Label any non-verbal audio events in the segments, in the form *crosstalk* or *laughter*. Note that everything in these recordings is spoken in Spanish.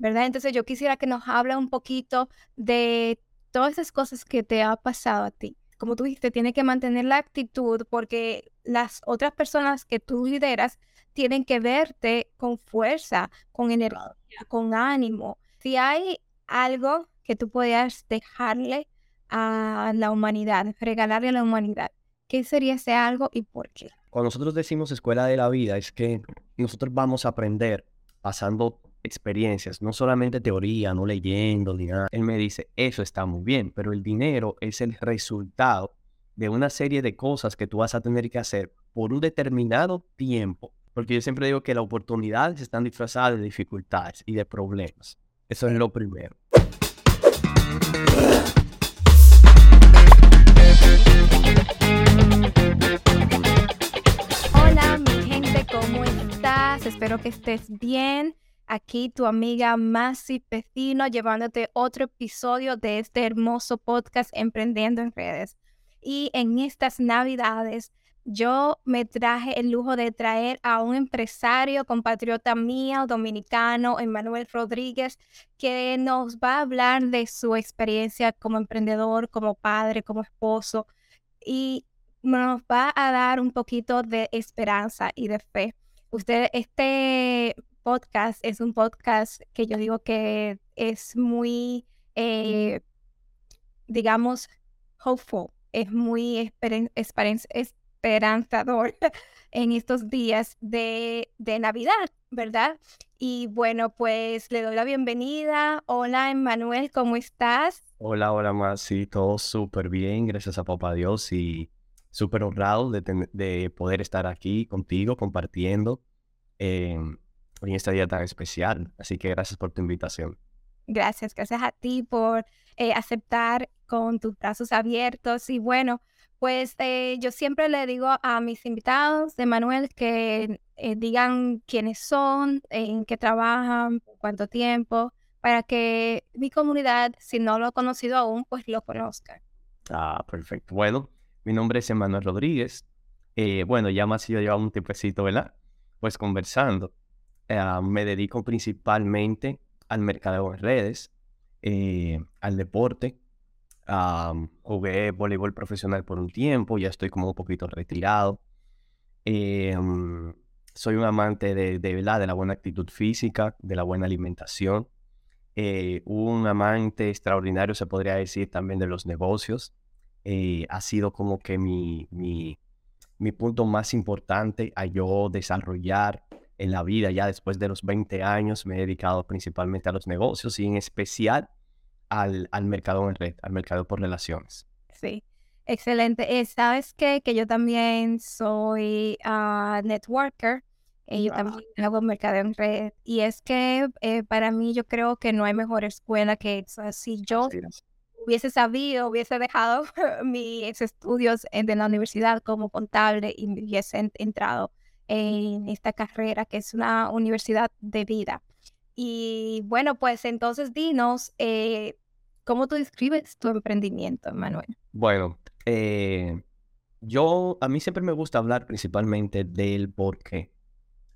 ¿verdad? Entonces yo quisiera que nos hable un poquito de todas esas cosas que te ha pasado a ti. Como tú dijiste, tiene que mantener la actitud porque las otras personas que tú lideras tienen que verte con fuerza, con energía, con ánimo. Si hay algo que tú puedas dejarle a la humanidad, regalarle a la humanidad, ¿qué sería ese algo y por qué? Cuando nosotros decimos escuela de la vida, es que nosotros vamos a aprender pasando experiencias, no solamente teoría, no leyendo ni nada. Él me dice, eso está muy bien, pero el dinero es el resultado de una serie de cosas que tú vas a tener que hacer por un determinado tiempo. Porque yo siempre digo que las oportunidades están disfrazadas de dificultades y de problemas. Eso es lo primero. Hola mi gente, ¿cómo estás? Espero que estés bien. Aquí tu amiga Masi Pecino llevándote otro episodio de este hermoso podcast Emprendiendo en Redes. Y en estas navidades yo me traje el lujo de traer a un empresario, compatriota mío, dominicano, Emanuel Rodríguez, que nos va a hablar de su experiencia como emprendedor, como padre, como esposo, y nos va a dar un poquito de esperanza y de fe. Usted, este podcast es un podcast que yo digo que es muy, eh, digamos, hopeful, es muy esperanzador *laughs* en estos días de, de Navidad, ¿verdad? Y bueno, pues le doy la bienvenida. Hola, Emmanuel, ¿cómo estás? Hola, hola, más. Sí, todo súper bien, gracias a Papá Dios y súper honrado de, de, poder estar aquí contigo compartiendo. Eh, en este día tan especial. Así que gracias por tu invitación. Gracias, gracias a ti por eh, aceptar con tus brazos abiertos. Y bueno, pues eh, yo siempre le digo a mis invitados de Manuel que eh, digan quiénes son, en qué trabajan, cuánto tiempo, para que mi comunidad, si no lo ha conocido aún, pues lo conozca. Ah, perfecto. Bueno, mi nombre es Emanuel Rodríguez. bueno, ya más yo llevaba un tiempecito, ¿verdad? Pues conversando. Ah, me dedico principalmente al mercado en redes, eh, al deporte. jugué voleibol profesional por un tiempo, ya estoy como un poquito retirado. Eh, mm, soy un amante de, de, de la buena actitud física, de la buena alimentación. Eh, un amante extraordinario, se podría decir, también de los negocios. ha sido como que mi, mi, mi punto más importante a yo desarrollar en la vida, ya después de los 20 años, me he dedicado principalmente a los negocios y en especial al, al mercado en red, al mercado por relaciones. Sí, excelente. Eh, ¿Sabes qué? Que yo también soy uh, networker. y yo también hago mercado en red. Y es que eh, para mí yo creo que no hay mejor escuela que. Si yo hubiese sabido, hubiese dejado *laughs* mis estudios en, de la universidad como contable y hubiese entrado en esta carrera, que es una universidad de vida. Y bueno, pues entonces dinos, eh, ¿cómo tú describes tu emprendimiento, Manuel? Bueno, eh, yo, a mí siempre me gusta hablar principalmente del por qué.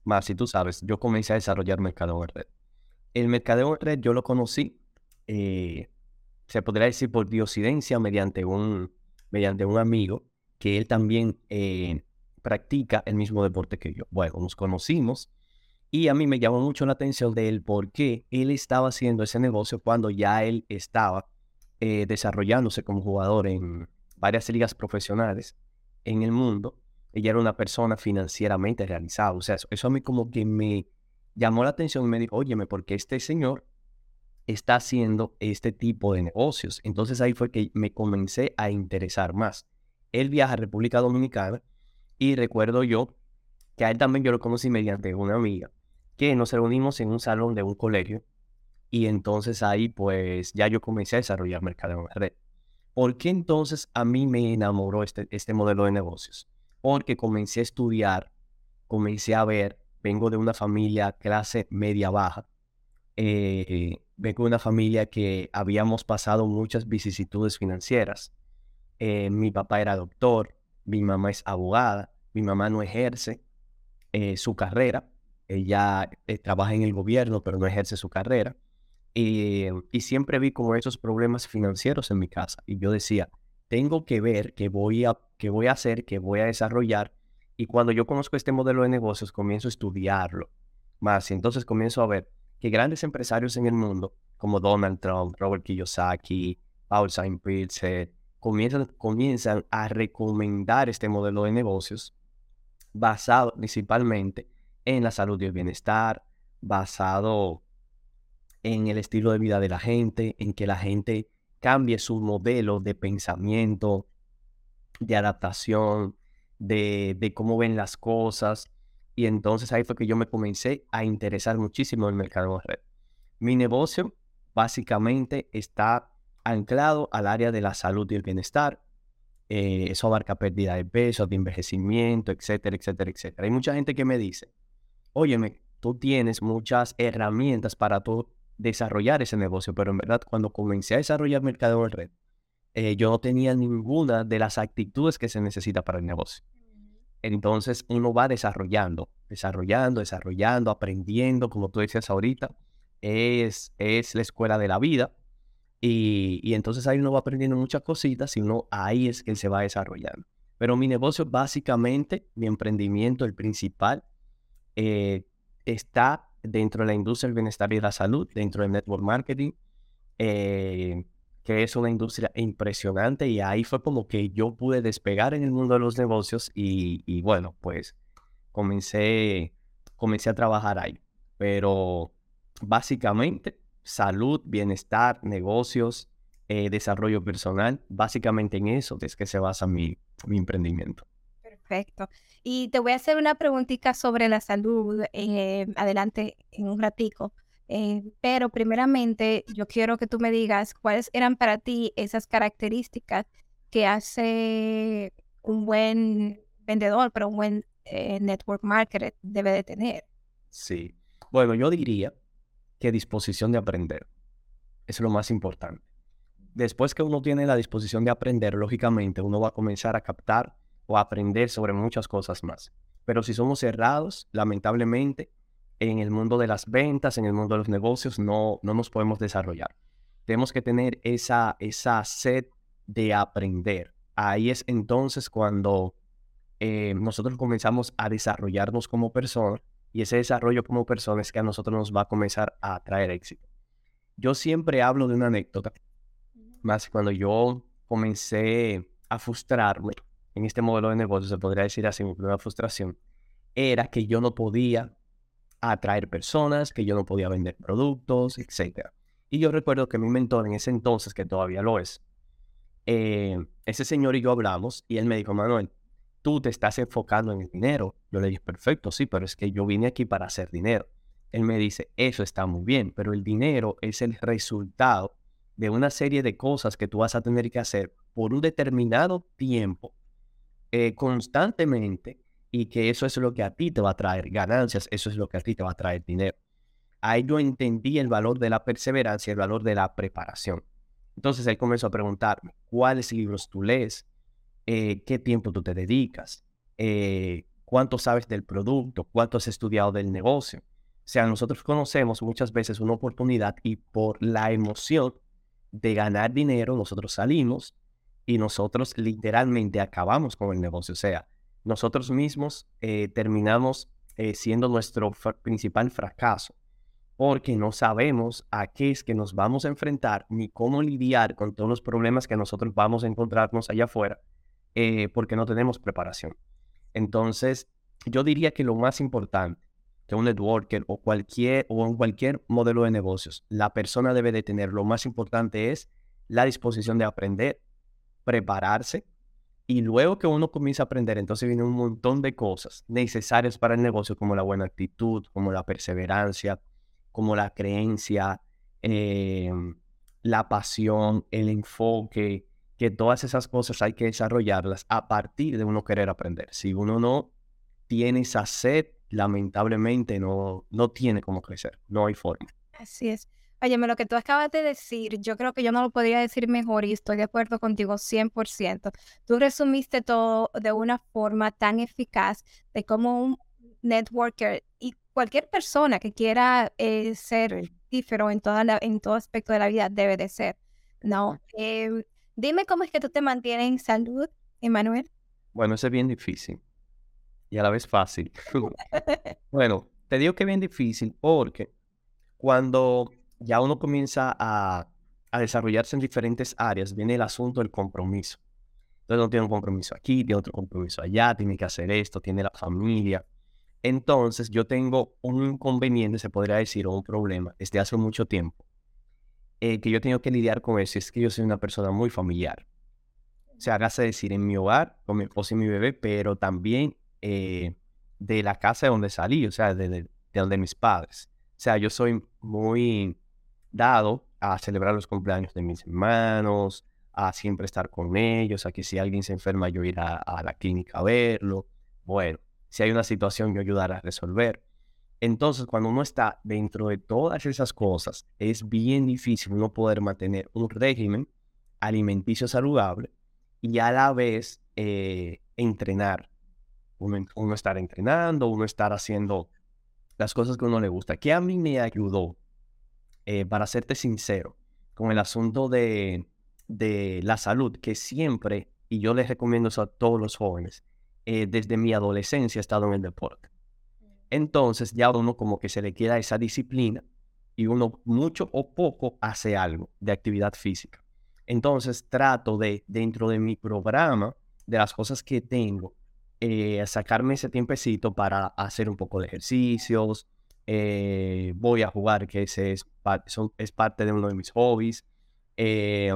Más, si tú sabes, yo comencé a desarrollar mercado en red. El mercado en red yo lo conocí, eh, se podría decir por diosidencia, mediante un, mediante un amigo que él también practica el mismo deporte que yo. Bueno, nos conocimos y a mí me llamó mucho la atención de él porque él estaba haciendo ese negocio cuando ya él estaba eh, desarrollándose como jugador en varias ligas profesionales en el mundo. Ella era una persona financieramente realizada. O sea, eso, a mí como que me llamó la atención y me dijo, óyeme, porque este señor está haciendo este tipo de negocios. Entonces ahí fue que me comencé a interesar más. Él viaja a República Dominicana y recuerdo yo que a él también yo lo conocí mediante una amiga, que nos reunimos en un salón de un colegio y entonces ahí pues ya yo comencé a desarrollar mercado en. ¿Por qué entonces a mí me enamoró este, este modelo de negocios? Porque comencé a estudiar, comencé a ver, vengo de una familia clase media baja, eh, vengo de una familia que habíamos pasado muchas vicisitudes financieras. Eh, mi papá era doctor, mi mamá es abogada, mi mamá no ejerce eh, su carrera, ella eh, trabaja en el gobierno, pero no ejerce su carrera. y siempre vi como esos problemas financieros en mi casa. Y yo decía, tengo que ver qué voy a, qué voy a hacer, qué voy a desarrollar. Y cuando yo conozco este modelo de negocios, comienzo a estudiarlo más. Y entonces comienzo a ver que grandes empresarios en el mundo, como Donald Trump, Robert Kiyosaki, Paul Saint-Pilzer, comienzan, comienzan a recomendar este modelo de negocios basado principalmente en la salud y el bienestar, basado en el estilo de vida de la gente, en que la gente cambie su modelo de pensamiento, de adaptación, de, de cómo ven las cosas. Y entonces ahí fue que yo me comencé a interesar muchísimo en el mercado de red. Mi negocio básicamente está anclado al área de la salud y el bienestar. Eh, eso abarca pérdida de peso, de envejecimiento, etcétera, etcétera, etcétera. Hay mucha gente que me dice, óyeme, tú tienes muchas herramientas para tú desarrollar ese negocio, pero en verdad cuando comencé a desarrollar mercado en red, eh, yo no tenía ninguna de las actitudes que se necesita para el negocio. Entonces uno va desarrollando, desarrollando, desarrollando, aprendiendo, como tú decías ahorita, es, es la escuela de la vida. Y, entonces ahí uno va aprendiendo muchas cositas y uno ahí es que se va desarrollando. Pero mi negocio básicamente, mi emprendimiento, el principal, eh, está dentro de la industria del bienestar y la salud, dentro del network marketing, eh, que es una industria impresionante y ahí fue como que yo pude despegar en el mundo de los negocios y, bueno, pues comencé, comencé a trabajar ahí. Pero básicamente salud, bienestar, negocios, eh, desarrollo personal, básicamente en eso es que se basa mi, mi emprendimiento. Perfecto. Y te voy a hacer una preguntita sobre la salud eh, adelante en un ratico. Eh, pero primeramente yo quiero que tú me digas cuáles eran para ti esas características que hace un buen vendedor, pero un buen network marketer debe de tener. Sí. Bueno, yo diría que disposición de aprender. es lo más importante. Después que uno tiene la disposición de aprender, lógicamente uno va a comenzar a captar o aprender sobre muchas cosas más. Pero si somos cerrados, lamentablemente, en el mundo de las ventas, en el mundo de los negocios, no, no nos podemos desarrollar. Tenemos que tener esa, esa sed de aprender. Ahí es entonces cuando eh, nosotros comenzamos a desarrollarnos como personas y ese desarrollo como personas es que a nosotros nos va a comenzar a traer éxito. Yo siempre hablo de una anécdota, más cuando yo comencé a frustrarme en este modelo de negocio, se podría decir así, mi primera frustración, era que yo no podía atraer personas, que yo no podía vender productos, etc. Y yo recuerdo que mi mentor en ese entonces, que todavía lo es, eh, ese señor y yo hablamos y él me dijo, Manuel, tú te estás enfocando en el dinero. Yo le dije, perfecto, sí, pero es que yo vine aquí para hacer dinero. Él me dice, eso está muy bien, pero el dinero es el resultado de una serie de cosas que tú vas a tener que hacer por un determinado tiempo eh, constantemente y que eso es lo que a ti te va a traer ganancias, eso es lo que a ti te va a traer dinero. Ahí yo entendí el valor de la perseverancia, el valor de la preparación. Entonces ahí comenzó a preguntarme, ¿cuáles libros tú lees? Eh, ¿Qué tiempo tú te dedicas? Eh, ¿Cuánto sabes del producto? ¿Cuánto has estudiado del negocio? O sea, nosotros conocemos muchas veces una oportunidad y por la emoción de ganar dinero, nosotros salimos y nosotros literalmente acabamos con el negocio. O sea, nosotros mismos eh, terminamos eh, siendo nuestro principal fracaso porque no sabemos a qué es que nos vamos a enfrentar ni cómo lidiar con todos los problemas que nosotros vamos a encontrarnos allá afuera eh, porque no tenemos preparación. Entonces, yo diría que lo más importante que un networker o cualquier o en cualquier modelo de negocios, la persona debe de tener, lo más importante es la disposición de aprender prepararse y luego que uno comienza a aprender, entonces viene un montón de cosas necesarias para el negocio, como la buena actitud, como la perseverancia, como la creencia, em, la pasión, el enfoque, que todas esas cosas hay que desarrollarlas a partir de uno querer aprender. Si uno no tiene esa sed, lamentablemente no, no tiene cómo crecer, no hay forma. Así es. Óyeme, lo que tú acabas de decir, yo creo que yo no lo podría decir mejor y estoy de acuerdo contigo 100%. Tú resumiste todo de una forma tan eficaz de cómo un networker y cualquier persona que quiera eh, ser fructífero en, toda la, en todo aspecto de la vida debe de ser, ¿no? Dime cómo es que tú te mantienes en salud, Emanuel. Bueno, eso es bien difícil y a la vez fácil. *laughs* *laughs* bueno, te digo que es bien difícil porque cuando ya uno comienza a, a desarrollarse en diferentes áreas, viene el asunto del compromiso. Entonces uno tiene un compromiso aquí, tiene otro compromiso allá, tiene que hacer esto, tiene la familia. Entonces yo tengo un inconveniente, se podría decir, o un problema desde hace mucho tiempo, eh, que yo tengo que lidiar con eso, es que yo soy una persona muy familiar. O sea, hágase decir, en mi hogar, con mi esposa y mi bebé, pero también eh, de la casa de donde salí, o sea, de, de, donde mis padres. O sea, yo soy muy dado a celebrar los cumpleaños de mis hermanos, a siempre estar con ellos, a que si alguien se enferma yo ir a, a la clínica a verlo. Bueno, si hay una situación yo ayudar a resolver. Entonces, cuando uno está dentro de todas esas cosas, es bien difícil uno poder mantener un régimen alimenticio saludable y a la vez eh, entrenar uno, estar entrenando, uno estar haciendo las cosas que uno le gusta. Que a mí me ayudó, eh, para serte sincero, con el asunto de, de la salud, que siempre, y yo les recomiendo eso a todos los jóvenes, eh, desde mi adolescencia he estado en el deporte. Entonces ya uno como que se le queda esa disciplina y uno mucho o poco hace algo de actividad física. Entonces trato de, dentro de mi programa, de las cosas que tengo, eh, sacarme ese tiempecito para hacer un poco de ejercicios, eh, voy a jugar, que ese es, parte de uno de mis hobbies, eh,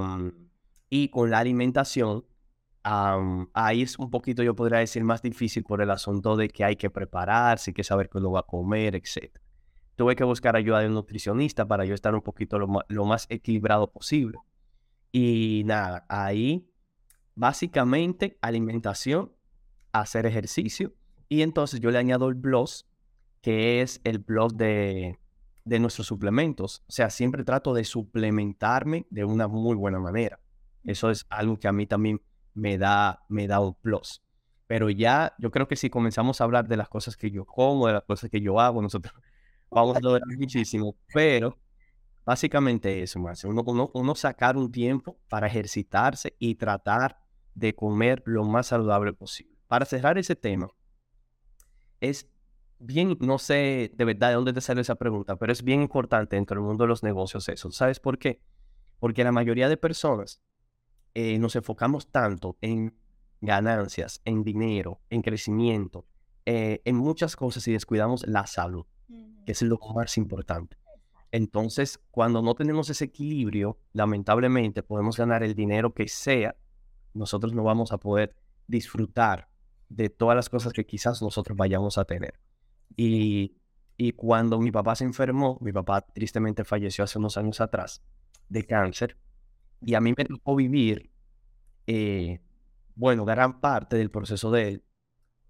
y con la alimentación, ahí es un poquito, yo podría decir, más difícil por el asunto de que hay que prepararse, hay que saber qué uno va a comer, etc. Tuve que buscar ayuda de un nutricionista para yo estar un poquito lo, lo más equilibrado posible. Y nada, ahí básicamente alimentación hacer ejercicio. Y entonces yo le añado el blog, que es el blog de, de nuestros suplementos. O sea, siempre trato de suplementarme de una muy buena manera. Eso es algo que a mí también me da, me da un plus. Pero ya, yo creo que si comenzamos a hablar de las cosas que yo como, de las cosas que yo hago, nosotros *laughs* vamos a lograr muchísimo. Pero básicamente eso, más uno, uno, uno, sacar un tiempo para ejercitarse y tratar de comer lo más saludable posible para cerrar ese tema, es bien, no sé de verdad de dónde te sale esa pregunta, pero es bien importante dentro del mundo de los negocios eso. ¿Sabes por qué? Porque la mayoría de personas eh, nos enfocamos tanto en ganancias, en dinero, en crecimiento, eh, en muchas cosas y descuidamos la salud, que es lo más importante. Entonces, cuando no tenemos ese equilibrio, lamentablemente podemos ganar el dinero que sea, nosotros no vamos a poder disfrutar de todas las cosas que quizás nosotros vayamos a tener. Y, y cuando mi papá se enfermó, mi papá tristemente falleció hace unos años atrás de cáncer, y a mí me tocó vivir, eh, bueno, gran parte del proceso de él,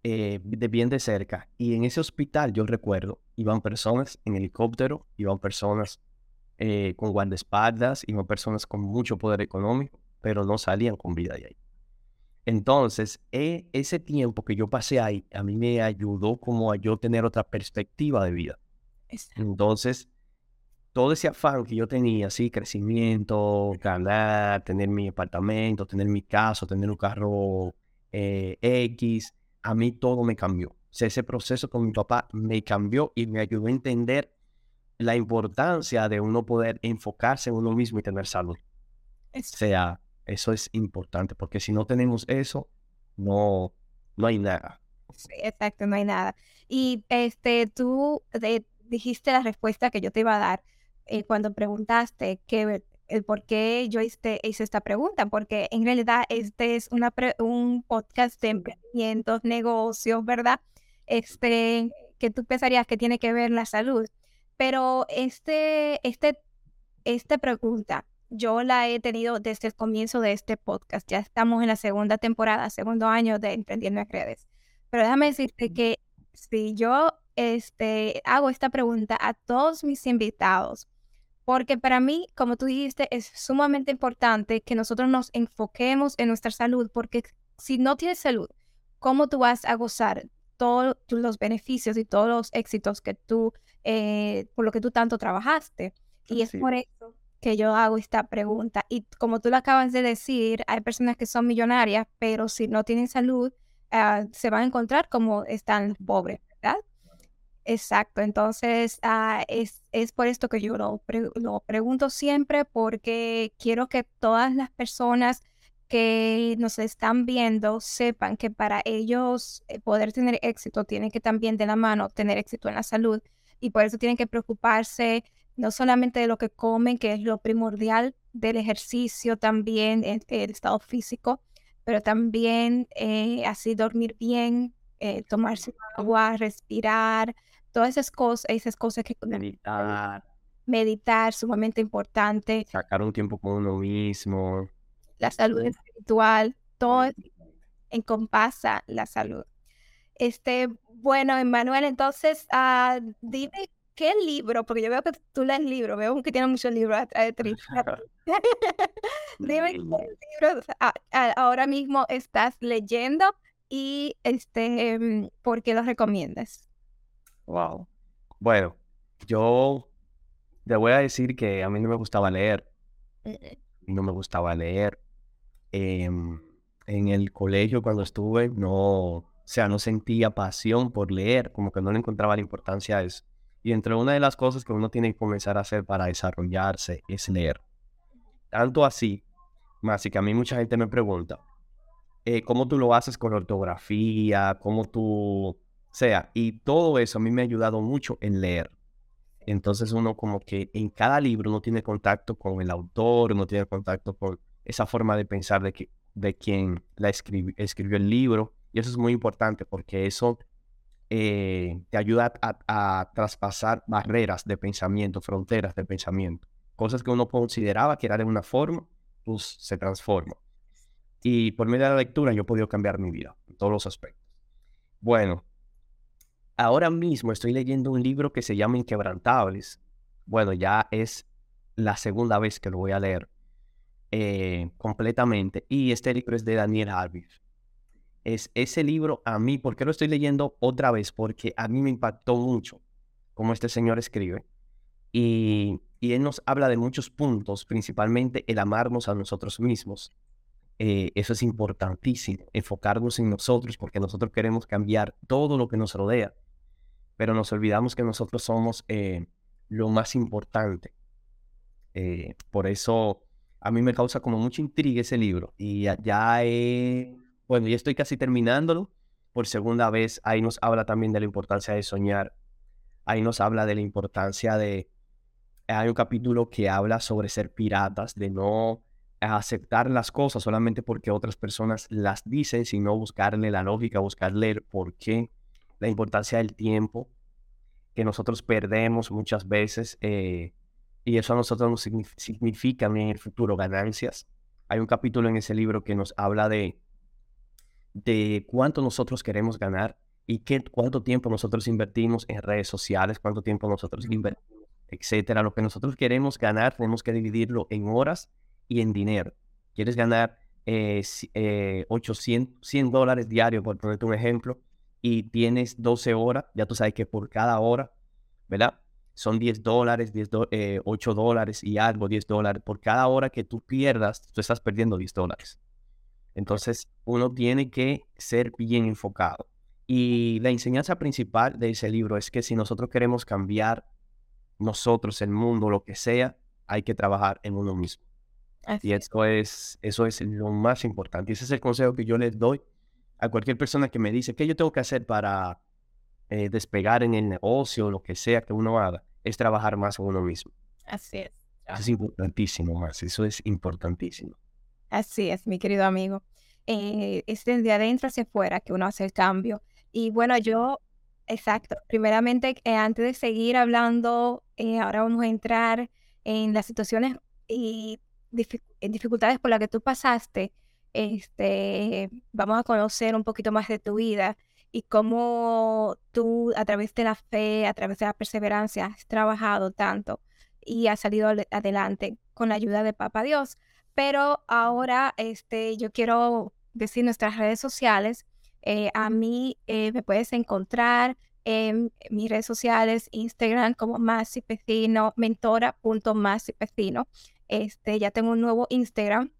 eh, de bien de cerca. Y en ese hospital, yo recuerdo, iban personas en helicóptero, iban personas eh, con guardaespaldas, iban personas con mucho poder económico, pero no salían con vida de ahí. Entonces, e, ese tiempo que yo pasé ahí, a mí me ayudó como a yo tener otra perspectiva de vida. Entonces, todo ese afán que yo tenía, así, crecimiento, ganar, tener mi apartamento, tener mi casa, tener un carro eh, X, a mí todo me cambió. O sea, ese proceso con mi papá me cambió y me ayudó a entender la importancia de uno poder enfocarse en uno mismo y tener salud. O sea, eso es importante, porque si no tenemos eso, no, no hay nada. Sí, exacto, no hay nada. Y este, tú dijiste la respuesta que yo te iba a dar eh, cuando preguntaste que el por qué yo hice, hice, esta pregunta, porque en realidad este es una un podcast de emprendimientos, negocios, ¿verdad? Este, que tú pensarías que tiene que ver la salud. Pero este, este, esta pregunta yo la he tenido desde el comienzo de este podcast. Ya estamos en la segunda temporada, segundo año de Emprendiendo en Redes. Pero déjame decirte que si yo este, hago esta pregunta a todos mis invitados, porque para mí, como tú dijiste, es sumamente importante que nosotros nos enfoquemos en nuestra salud, porque si no tienes salud, ¿cómo tú vas a gozar todos los beneficios y todos los éxitos que tú, eh, por lo que tú tanto trabajaste? Y es por eso que yo hago esta pregunta. Y como tú lo acabas de decir, hay personas que son millonarias, pero si no tienen salud, ah, se van a encontrar como están pobres, ¿verdad? Exacto, entonces ah, es, es, por esto que yo lo, lo, pregunto siempre, porque quiero que todas las personas que nos están viendo sepan que para ellos eh, poder tener éxito, tienen que también de la mano tener éxito en la salud y por eso tienen que preocuparse no solamente de lo que comen, que es lo primordial del ejercicio, también el, estado físico, pero también eh, así dormir bien, eh, tomarse agua, respirar, todas esas cosas, esas cosas que... Meditar. Meditar, sumamente importante. Sacar un tiempo con uno mismo. La salud espiritual, todo encompasa la salud. Este, bueno, Emanuel, entonces, uh, dime ¿qué libro? Porque yo veo que tú lees libros, veo que tiene muchos libros atrás de *laughs* *laughs* Dime qué libro ahora mismo estás leyendo y este, em, por qué los recomiendas. Wow. Bueno, yo te voy a decir que a mí no me gustaba leer. No me gustaba leer. Em, en el colegio cuando estuve, no, o sea, no sentía pasión por leer, como que no le encontraba la importancia a eso. Y entre una de las cosas que uno tiene que comenzar a hacer para desarrollarse es leer. Tanto así, más y que a mí mucha gente me pregunta, eh, ¿cómo tú lo haces con ortografía? ¿Cómo tú... sea, y todo eso a mí me ha ayudado mucho en leer. Entonces uno como que en cada libro uno tiene contacto con el autor, uno tiene contacto con esa forma de pensar de, que, de quien la escribió el libro. Y eso es muy importante porque eso eh, te ayuda a, traspasar barreras de pensamiento, fronteras de pensamiento. Cosas que uno consideraba que era de una forma, pues se transforma. Y por medio de la lectura yo he podido cambiar mi vida en todos los aspectos. Bueno, ahora mismo estoy leyendo un libro que se llama Inquebrantables. Bueno, ya es la segunda vez que lo voy a leer eh, completamente. Y este libro es de Daniel Harvey es ese libro a mí, ¿por qué lo estoy leyendo otra vez? Porque a mí me impactó mucho como este señor escribe. Y, él nos habla de muchos puntos, principalmente el amarnos a nosotros mismos. Eh, eso es importantísimo, enfocarnos en nosotros porque nosotros queremos cambiar todo lo que nos rodea, pero nos olvidamos que nosotros somos eh, lo más importante. Eh, por eso a mí me causa como mucha intriga ese libro y ya, he bueno, ya estoy casi terminándolo. Por segunda vez, ahí nos habla también de la importancia de soñar. Ahí nos habla de la importancia de... Hay un capítulo que habla sobre ser piratas, de no aceptar las cosas solamente porque otras personas las dicen, sino buscarle la lógica, buscarle el por qué, la importancia del tiempo, que nosotros perdemos muchas veces, eh, y eso a nosotros nos significa en el futuro ganancias. Hay un capítulo en ese libro que nos habla de de cuánto nosotros queremos ganar y qué, cuánto tiempo nosotros invertimos en redes sociales, cuánto tiempo nosotros invertimos, etcétera. Lo que nosotros queremos ganar tenemos que dividirlo en horas y en dinero. ¿Quieres ganar eh, 800, eh, 100 dólares diarios, por ponerte un ejemplo, y tienes 12 horas, ya tú sabes que por cada hora, ¿verdad? Son 10 dólares, 10 8 eh, dólares y algo, 10 dólares. Por cada hora que tú pierdas, tú estás perdiendo 10 dólares. Entonces, uno tiene que ser bien enfocado. Y la enseñanza principal de ese libro es que si nosotros queremos cambiar nosotros, el mundo, lo que sea, hay que trabajar en uno mismo. y eso es, eso es lo más importante. Y ese es el consejo que yo les doy a cualquier persona que me dice, ¿qué yo tengo que hacer para eh, despegar en el negocio, lo que sea que uno haga? Es trabajar más en uno mismo. Así es. Eso es importantísimo, más. Eso es importantísimo. Así es, mi querido amigo. Eh, es desde adentro hacia afuera que uno hace el cambio. Y bueno, yo, exacto, primeramente, eh, antes de seguir hablando, eh, ahora vamos a entrar en las situaciones y dificultades por las que tú pasaste. Este, vamos a conocer un poquito más de tu vida y cómo tú, a través de la fe, a través de la perseverancia, has trabajado tanto y has salido adelante con la ayuda de Papa Dios. Pero ahora este, yo quiero decir nuestras redes sociales. Eh, a mí eh, me puedes encontrar en mis redes sociales, Instagram como Masi Pecino, mentora.masipecino. Este, ya tengo un nuevo Instagram.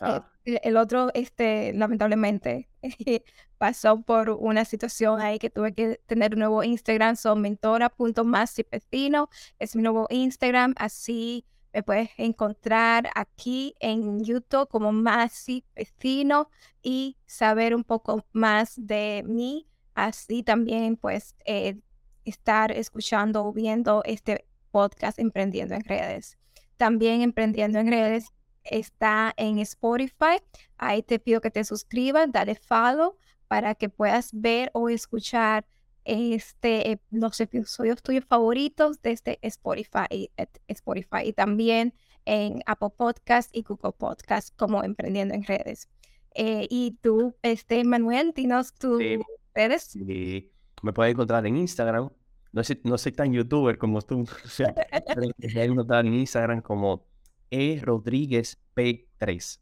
Eh, Ah, el otro, este, lamentablemente, *laughs* pasó por una situación ahí que tuve que tener un nuevo Instagram, son mentora.masipecino, es mi nuevo Instagram, así me puedes encontrar aquí en YouTube como Masi Pecino y saber un poco más de mí, así también pues eh, estar escuchando o viendo este podcast Emprendiendo en Redes. También Emprendiendo en Redes está en Spotify. Ahí te pido que te suscribas, dale follow para que puedas ver o escuchar este, eh, los episodios tuyos favoritos desde Spotify, y- et- Spotify y también en Apple Podcast y Google Podcast como Emprendiendo en Redes. Eh, y tú, este, Manuel, dinos tus sí, redes. y me puedes encontrar en Instagram. No soy, no soy tan youtuber como tú. me puedes encontrar en Instagram como E Rodríguez P3.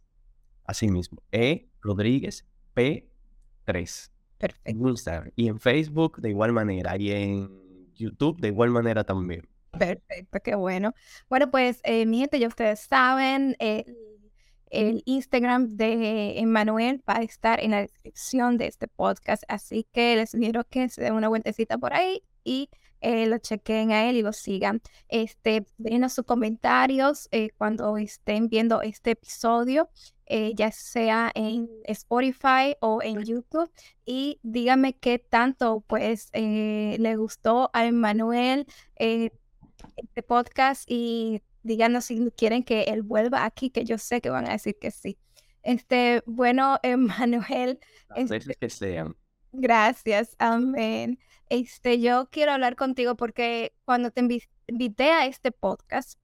Así mismo. E Rodríguez P3. Perfecto. En Instagram. Y en Facebook de igual manera. Y en YouTube de igual manera también. Perfecto, qué bueno. Bueno, pues eh, mi gente, ya ustedes saben, el, el Instagram de Emanuel va a estar en la descripción de este podcast, así que les sugiero que se den una vueltecita por ahí y eh, lo chequen a él y lo sigan. Este, déjenos sus comentarios eh, cuando estén viendo este episodio, eh, ya sea en Spotify o en YouTube, y díganme qué tanto pues le gustó a Emanuel. este podcast y díganos si quieren que él vuelva aquí, que yo sé que van a decir que sí. Este, bueno, *laughs* Emanuel, Las este, veces que sean. Gracias, amén. Este, yo quiero hablar contigo porque cuando te invi- invité a este podcast,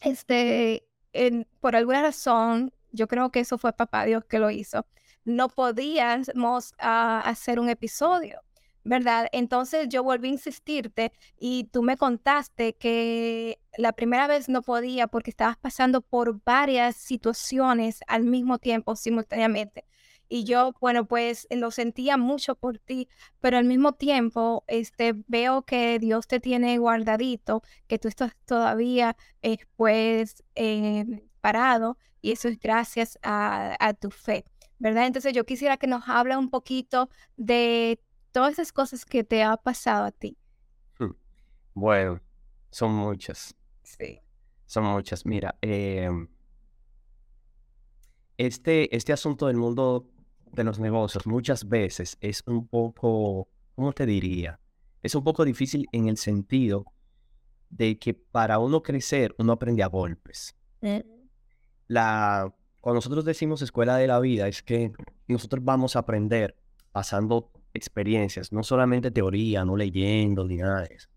este, en- por alguna razón, yo creo que eso fue Papá Dios que lo hizo. No podíamos ah, hacer un episodio, ¿verdad? Entonces yo volví a insistirte y tú me contaste que la primera vez no podía porque estabas pasando por varias situaciones al mismo tiempo, simultáneamente. Y yo, bueno, pues lo sentía mucho por ti, pero al mismo tiempo, este, veo que Dios te tiene guardadito, que tú estás todavía, eh, pues, eh, parado, y eso es gracias a, a tu fe, ¿verdad? Entonces yo quisiera que nos hable un poquito de todas esas cosas que te ha pasado a ti. Hmm. Bueno, son muchas. Sí. Son muchas. Mira, em, este, este asunto del mundo de los negocios muchas veces es un poco, ¿cómo te diría? Es un poco difícil en el sentido de que para uno crecer uno aprende a golpes. La, cuando nosotros decimos escuela de la vida es que nosotros vamos a aprender pasando experiencias, no solamente teoría, no leyendo ni nada de eso.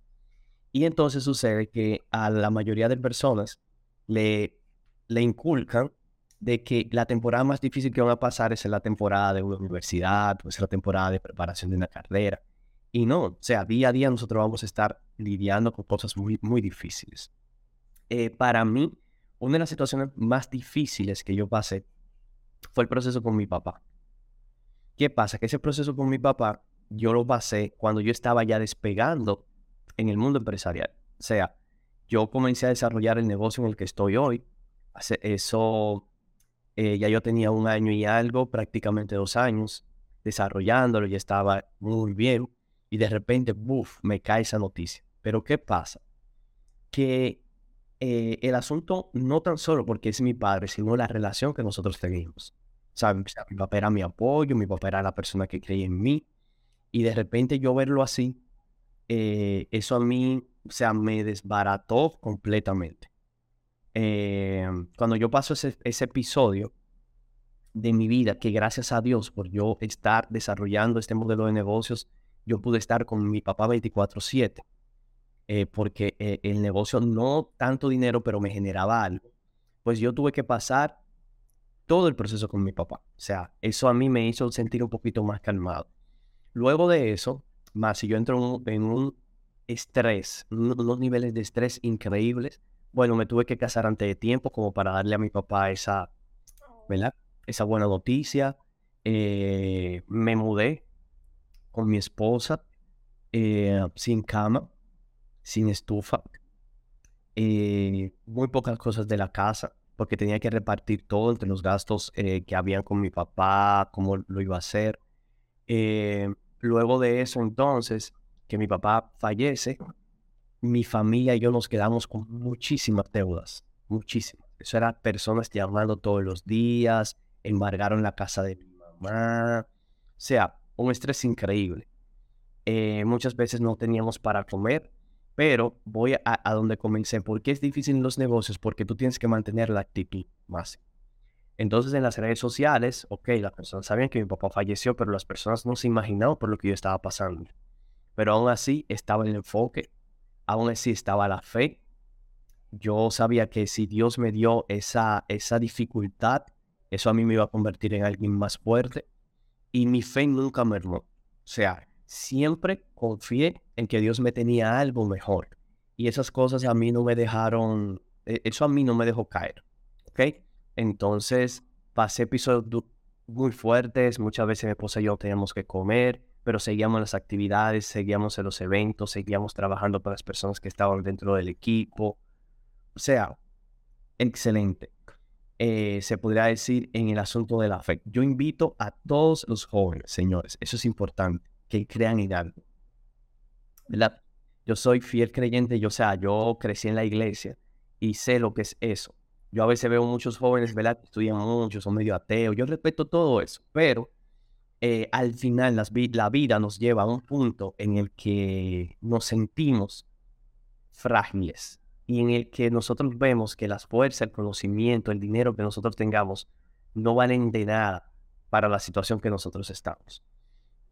Y entonces sucede que a la mayoría de personas le, le inculcan de que la temporada más difícil que van a pasar es la temporada de una universidad, o es la temporada de preparación de una carrera. Y no, o sea, día a día nosotros vamos a estar lidiando con cosas muy, muy difíciles. Eh, para mí, una de las situaciones más difíciles que yo pasé fue el proceso con mi papá. ¿Qué pasa? Que ese proceso con mi papá yo lo pasé cuando yo estaba ya despegando en el mundo empresarial. O sea, yo comencé a desarrollar el negocio en el que estoy hoy. Eso, eh, ya yo tenía un año y algo, prácticamente dos años, desarrollándolo, ya estaba muy bien. Y de repente, ¡buf!, me cae esa noticia. Pero ¿qué pasa? Que eh, el asunto no tan solo porque es mi padre, sino la relación que nosotros teníamos. Mi papá era mi apoyo, mi papá era la persona que creía en mí. Y de repente yo verlo así, eh, eso a mí, o me desbarató completamente. Eh, cuando yo paso ese, episodio de mi vida, que gracias a Dios por yo estar desarrollando este modelo de negocios, yo pude estar con mi papá 24/7, eh, porque eh, el negocio no tanto dinero, pero me generaba algo. Pues yo tuve que pasar todo el proceso con mi papá. O sea, eso a mí me hizo sentir un poquito más calmado. Luego de eso, más si yo entro en un, en un estrés, un- unos niveles de estrés increíbles, bueno, me tuve que casar antes de tiempo como para darle a mi papá esa, ¿verdad? Esa buena noticia. Eh, me mudé con mi esposa eh, sin cama, sin estufa, eh, muy pocas cosas de la casa, porque tenía que repartir todo entre los gastos que habían con mi papá, cómo lo iba a hacer. luego de eso, entonces, que mi papá fallece, mi familia y yo nos quedamos con muchísimas deudas, muchísimas. Eso eran personas llamando todos los días, embargaron la casa de mi mamá. O sea, un estrés increíble. Eh, muchas veces no teníamos para comer, pero voy a, donde comencé. ¿Por qué es difícil en los negocios? Porque tú tienes que mantener la actitud más. Entonces en las redes sociales, ok, las personas sabían que mi papá falleció, pero las personas no se imaginaban por lo que yo estaba pasando. Pero aún así estaba el enfoque, aún así estaba la fe. Yo sabía que si Dios me dio esa, esa dificultad, eso a mí me iba a convertir en alguien más fuerte. Y mi fe nunca mermó. O sea, siempre confié en que Dios me tenía algo mejor. Y esas cosas a mí no me dejaron, e, eso a mí no me dejó caer. ¿Ok? Entonces pasé episodios muy fuertes. Muchas veces mi esposa y yo teníamos que comer pero seguíamos las actividades, seguíamos en los eventos, seguíamos trabajando para las personas que estaban dentro del equipo. O sea, excelente. Eh, se podría decir en el asunto de la fe. Yo invito a todos los jóvenes, señores, eso es importante, que crean en algo. ¿Verdad? Yo soy fiel creyente, yo, o sea, yo crecí en la iglesia y sé lo que es eso. Yo a veces veo muchos jóvenes, ¿verdad? Estudian mucho, son medio ateos. Yo respeto todo eso, pero eh, al final la vida nos lleva a un punto en el que nos sentimos frágiles y en el que nosotros vemos que las fuerzas, el conocimiento, el dinero que nosotros tengamos no valen de nada para la situación que nosotros estamos.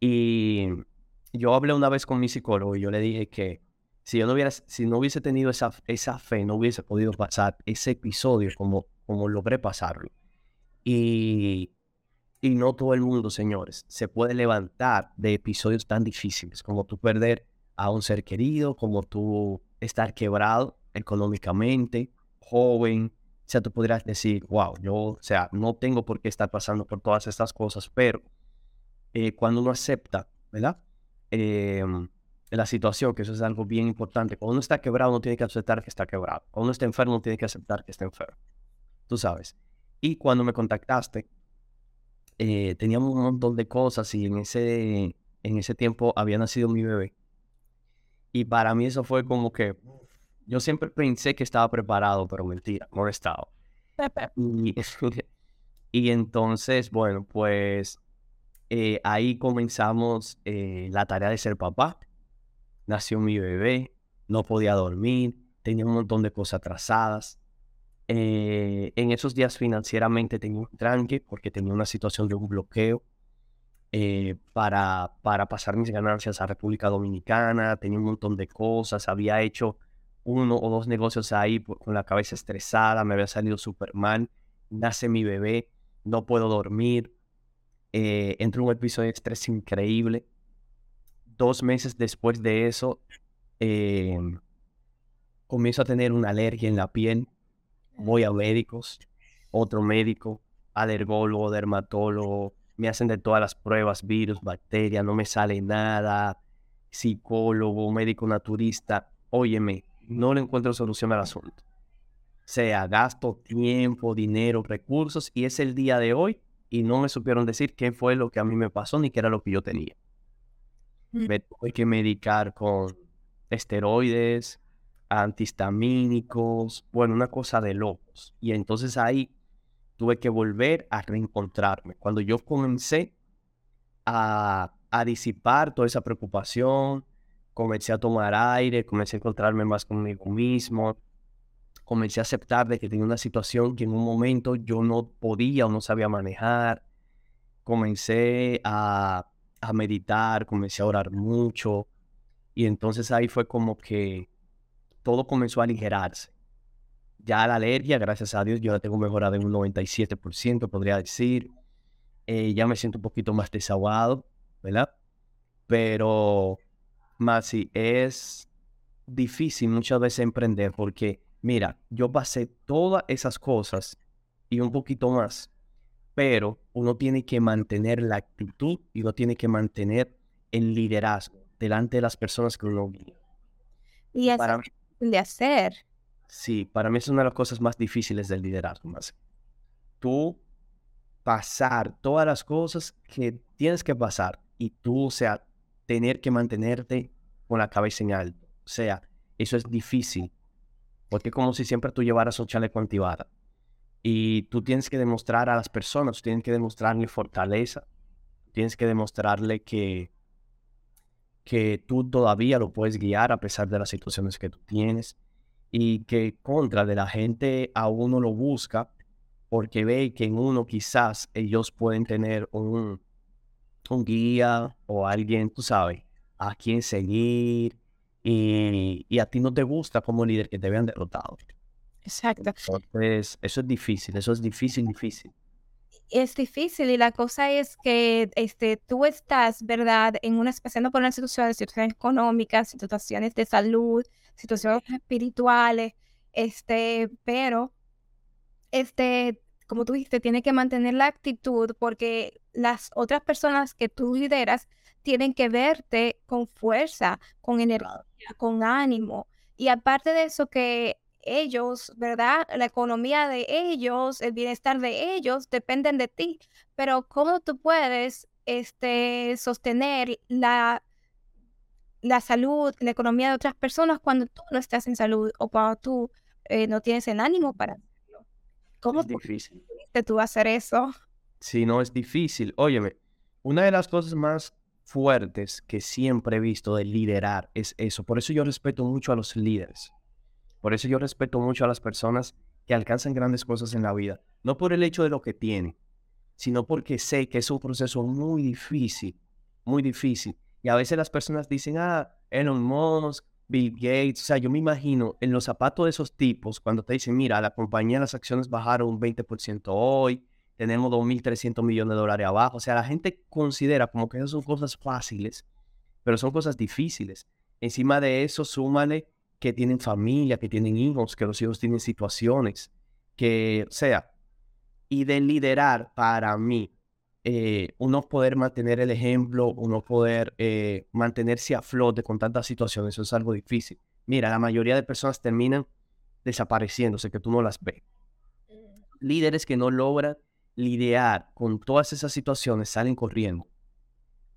Y yo hablé una vez con mi psicólogo y yo le dije que si yo no, hubiera, si no hubiese tenido esa, esa fe, no hubiese podido pasar ese episodio como, como logré pasarlo. Y y no todo el mundo, señores, se puede levantar de episodios tan difíciles como tú perder a un ser querido, como tú estar quebrado económicamente, joven. O sea, tú podrías decir, wow, yo, o sea, no tengo por qué estar pasando por todas estas cosas, pero eh, cuando uno acepta, ¿verdad? Em, la situación, que eso es algo bien importante. Cuando uno está quebrado, uno tiene que aceptar que está quebrado. Cuando uno está enfermo, uno tiene que aceptar que está enfermo. Tú sabes. Y cuando me contactaste, eh, teníamos un montón de cosas y en ese, en ese tiempo había nacido mi bebé. Y para mí eso fue como que yo siempre pensé que estaba preparado, pero mentira, no estado. *laughs* Y, *laughs* y entonces, bueno, pues eh, ahí comenzamos eh, la tarea de ser papá. Nació mi bebé, no podía dormir, tenía un montón de cosas atrasadas. Eh, en esos días financieramente tenía un tranque porque tenía una situación de bloqueo eh, para, para pasar mis ganancias a República Dominicana, tenía un montón de cosas, había hecho uno o dos negocios ahí con la cabeza estresada, me había salido súper mal, nace mi bebé, no puedo dormir, eh, entro en un episodio de estrés increíble. Dos meses después de eso, eh, comienzo a tener una alergia en la piel voy a médicos, otro médico, alergólogo, dermatólogo, me hacen de todas las pruebas, virus, bacterias, no me sale nada, psicólogo, médico naturista, óyeme, no le encuentro solución al asunto. O sea, gasto tiempo, dinero, recursos y es el día de hoy y no me supieron decir qué fue lo que a mí me pasó ni qué era lo que yo tenía. Mm. Me tuve que medicar con esteroides, antihistamínicos, bueno, una cosa de locos. Y entonces ahí tuve que volver a reencontrarme. Cuando yo comencé a, disipar toda esa preocupación, comencé a tomar aire, comencé a encontrarme más conmigo mismo, comencé a aceptar de que tenía una situación que en un momento yo no podía o no sabía manejar, comencé a, a meditar, comencé a orar mucho, y entonces ahí fue como que todo comenzó a aligerarse. Ya la alergia, gracias a Dios, yo la tengo mejorada en un 97%, podría decir. Eh, ya me siento un poquito más desahogado, ¿verdad? Pero, más es difícil muchas veces emprender porque, mira, yo pasé todas esas cosas y un poquito más, pero uno tiene que mantener la actitud y uno tiene que mantener el liderazgo delante de las personas que uno guía. Y eso Para de hacer. Sí, para mí es una de las cosas más difíciles del liderazgo, más. Tú pasar todas las cosas que tienes que pasar y tú, o sea, tener que mantenerte con la cabeza en alto. O sea, eso es difícil, porque es como si siempre tú llevaras un chaleco. Y tú tienes que demostrar a las personas, tienes que demostrarle fortaleza, tienes que demostrarle que, que tú todavía lo puedes guiar a pesar de las situaciones que tú tienes y que contra de la gente a uno lo busca porque ve que en uno quizás ellos pueden tener un, un guía o alguien, tú sabes, a quien seguir y, y a ti no te gusta como líder que te vean derrotado. Exacto. Entonces, eso es difícil, eso es difícil, difícil. Es difícil y la cosa es que este, tú estás, ¿verdad?, en una, pasando por una situación, situaciones económicas, situaciones de salud, situaciones espirituales, este, pero, este, como tú dijiste, tiene que mantener la actitud porque las otras personas que tú lideras tienen que verte con fuerza, con energía, con ánimo. Y aparte de eso, que ellos, ¿verdad? La economía de ellos, el bienestar de ellos dependen de ti. Pero ¿cómo tú puedes este, sostener la, la salud, la economía de otras personas cuando tú no estás en salud o cuando tú eh, no tienes el ánimo para hacerlo? ¿Cómo Es difícil. pudiste tú hacer eso? Si no es difícil, óyeme, una de las cosas más fuertes que siempre he visto de liderar es eso. Por eso yo respeto mucho a los líderes. Por eso yo respeto mucho a las personas que alcanzan grandes cosas en la vida. No por el hecho de lo que tienen, sino porque sé que es un proceso muy difícil, muy difícil. Y a veces las personas dicen, ah, Elon Musk, Bill Gates. O sea, yo me imagino en los zapatos de esos tipos cuando te dicen, mira, la compañía, las acciones bajaron un 20% hoy, tenemos 2.300 millones de dólares abajo. O sea, la gente considera como que esas son cosas fáciles, pero son cosas difíciles. Encima de eso, súmale que tienen familia, que tienen hijos, que los hijos tienen situaciones, que, o sea, y de liderar para mí, eh, uno poder mantener el ejemplo, uno poder eh, mantenerse a flote con tantas situaciones, eso es algo difícil. Mira, la mayoría de personas terminan desapareciéndose, que tú no las ves. Líderes que no logran lidiar con todas esas situaciones salen corriendo.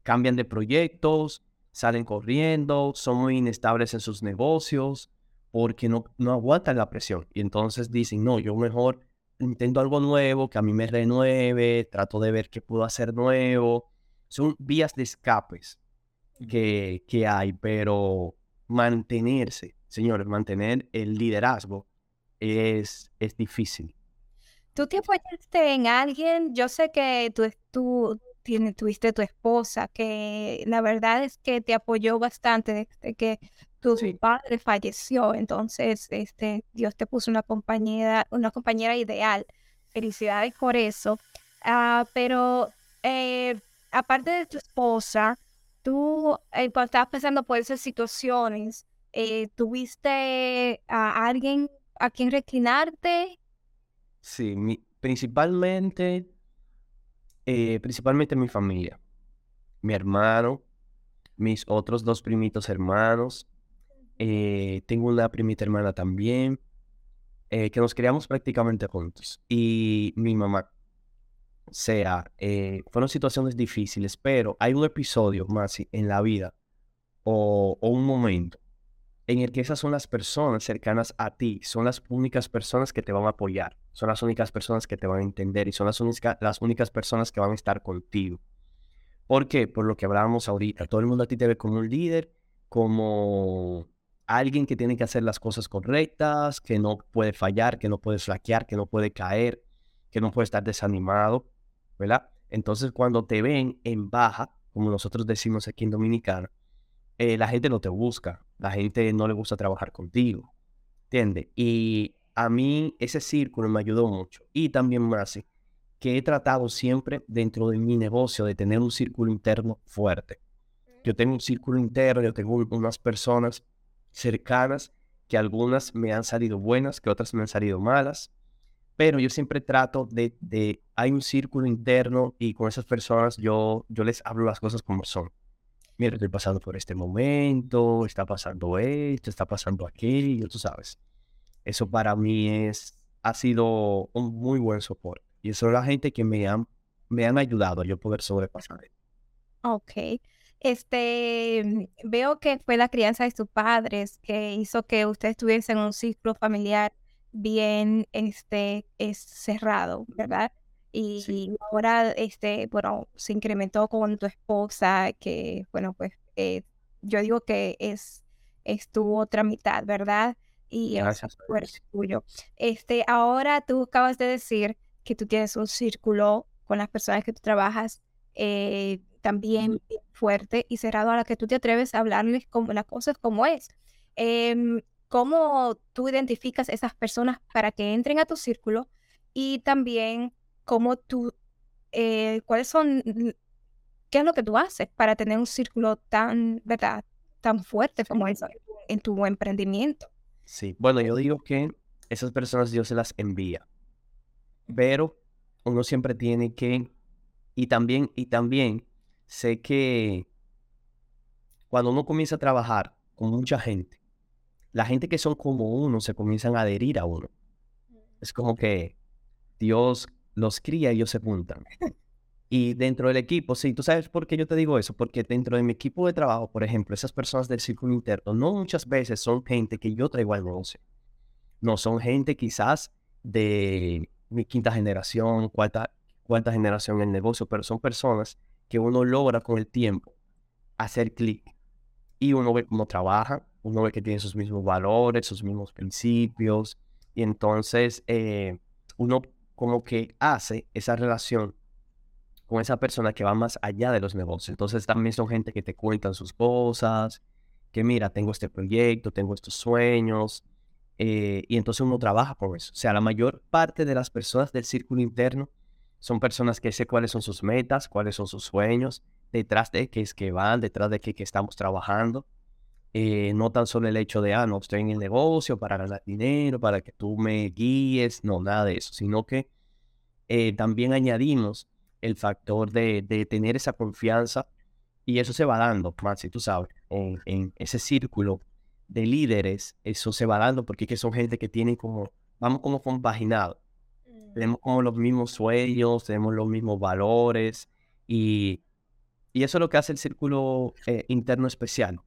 Cambian de proyectos, salen corriendo, son muy inestables en sus negocios porque no, no aguantan la presión. Y entonces dicen, no, yo mejor intento algo nuevo, que a mí me renueve, trato de ver qué puedo hacer nuevo. Son vías de escapes que, que hay, pero mantenerse, señores, mantener el liderazgo es, es difícil. ¿Tú te apoyaste en alguien? Yo sé que tú, tú tiene- tuviste tu esposa, que la verdad es que te apoyó bastante desde que tu padre falleció. Entonces, este, Dios te puso una compañera, una compañera ideal. Felicidades por eso. Ah, pero eh, aparte de tu esposa, tú, eh, cuando estabas pasando por esas situaciones, eh, ¿tuviste a alguien a quien reclinarte? Sí, mi- principalmente, eh, principalmente mi familia, mi hermano, mis otros dos primitos hermanos, eh, tengo una primita hermana también, eh, que nos criamos prácticamente juntos, y mi mamá. O sea, eh, fueron situaciones difíciles, pero hay un episodio más en la vida o, o un momento en el que esas son las personas cercanas a ti, son las únicas personas que te van a apoyar, son las únicas personas que te van a entender y son las, las únicas personas que van a estar contigo. ¿Por qué? Por lo que hablábamos ahorita. Todo el mundo a ti te ve como un líder, como alguien que tiene que hacer las cosas correctas, que no puede fallar, que no puede flaquear, que no puede caer, que no puede estar desanimado, ¿verdad? Entonces, cuando te ven en baja, como nosotros decimos aquí en Dominicana, eh, la gente no te busca, la gente no le gusta trabajar contigo, ¿entiendes? Y a mí ese círculo me ayudó mucho. Y también eh, que he tratado siempre dentro de mi negocio de tener un círculo interno fuerte. Yo tengo un círculo interno, yo tengo un- unas personas cercanas que algunas me han salido buenas, que otras me han salido malas, pero yo siempre trato de, de hay un círculo interno y con esas personas yo, yo les hablo las cosas como son. mira, estoy pasando por este momento, está pasando esto, está pasando aquello, tú sabes. Eso para mí es, ha sido un muy buen soporte. Y eso es la gente que me han, me han ayudado a yo poder sobrepasar. Ok. Este, veo que fue la crianza de tus padres que hizo que ustedes estuviesen en un ciclo familiar bien este, es cerrado, ¿verdad? Y, ahora, este, bueno, se incrementó con tu esposa, que, bueno, pues eh, yo digo que es, es tu otra mitad, ¿verdad? Y Gracias. es tuyo. Este, ahora tú acabas de decir que tú tienes un círculo con las personas que tú trabajas eh, también fuerte y cerrado a la que tú te atreves a hablarles como las cosas como es. Em, ¿Cómo tú identificas esas personas para que entren a tu círculo? Y también cómo tú, eh, cuáles son, qué es lo que tú haces para tener un círculo tan, ¿verdad? Tan fuerte como eso en tu emprendimiento. Sí, bueno, yo digo que esas personas Dios se las envía, pero uno siempre tiene que, y también, y también sé que cuando uno comienza a trabajar con mucha gente, la gente que son como uno se comienzan a adherir a uno. Es como que Dios los cría y ellos se juntan. Y dentro del equipo, sí, ¿tú sabes por qué yo te digo eso? Porque dentro de mi equipo de trabajo, por ejemplo, esas personas del círculo interno, no muchas veces son gente que yo traigo al negocio. No, son gente quizás de mi quinta generación, cuarta, cuarta generación en el negocio, pero son personas que uno logra con el tiempo hacer clic. Y uno ve cómo trabaja, uno ve que tiene sus mismos valores, sus mismos principios. Y entonces eh, uno como que hace esa relación con esa persona que va más allá de los negocios. Entonces también son gente que te cuentan sus cosas, que mira, tengo este proyecto, tengo estos sueños, eh, y entonces uno trabaja con eso. O sea, la mayor parte de las personas del círculo interno son personas que sé cuáles son sus metas, cuáles son sus sueños, detrás de qué es que van, detrás de qué que estamos trabajando. Eh, no tan solo el hecho de, ah, no, estoy en el negocio para ganar dinero, para que tú me guíes, no, nada de eso, sino que eh, también añadimos el factor de, tener esa confianza y eso se va dando, si tú sabes, en, ese círculo de líderes, eso se va dando porque que son gente que tienen como, vamos como compaginados, mm. tenemos como los mismos sueños, tenemos los mismos valores y, y eso es lo que hace el círculo eh, interno especial.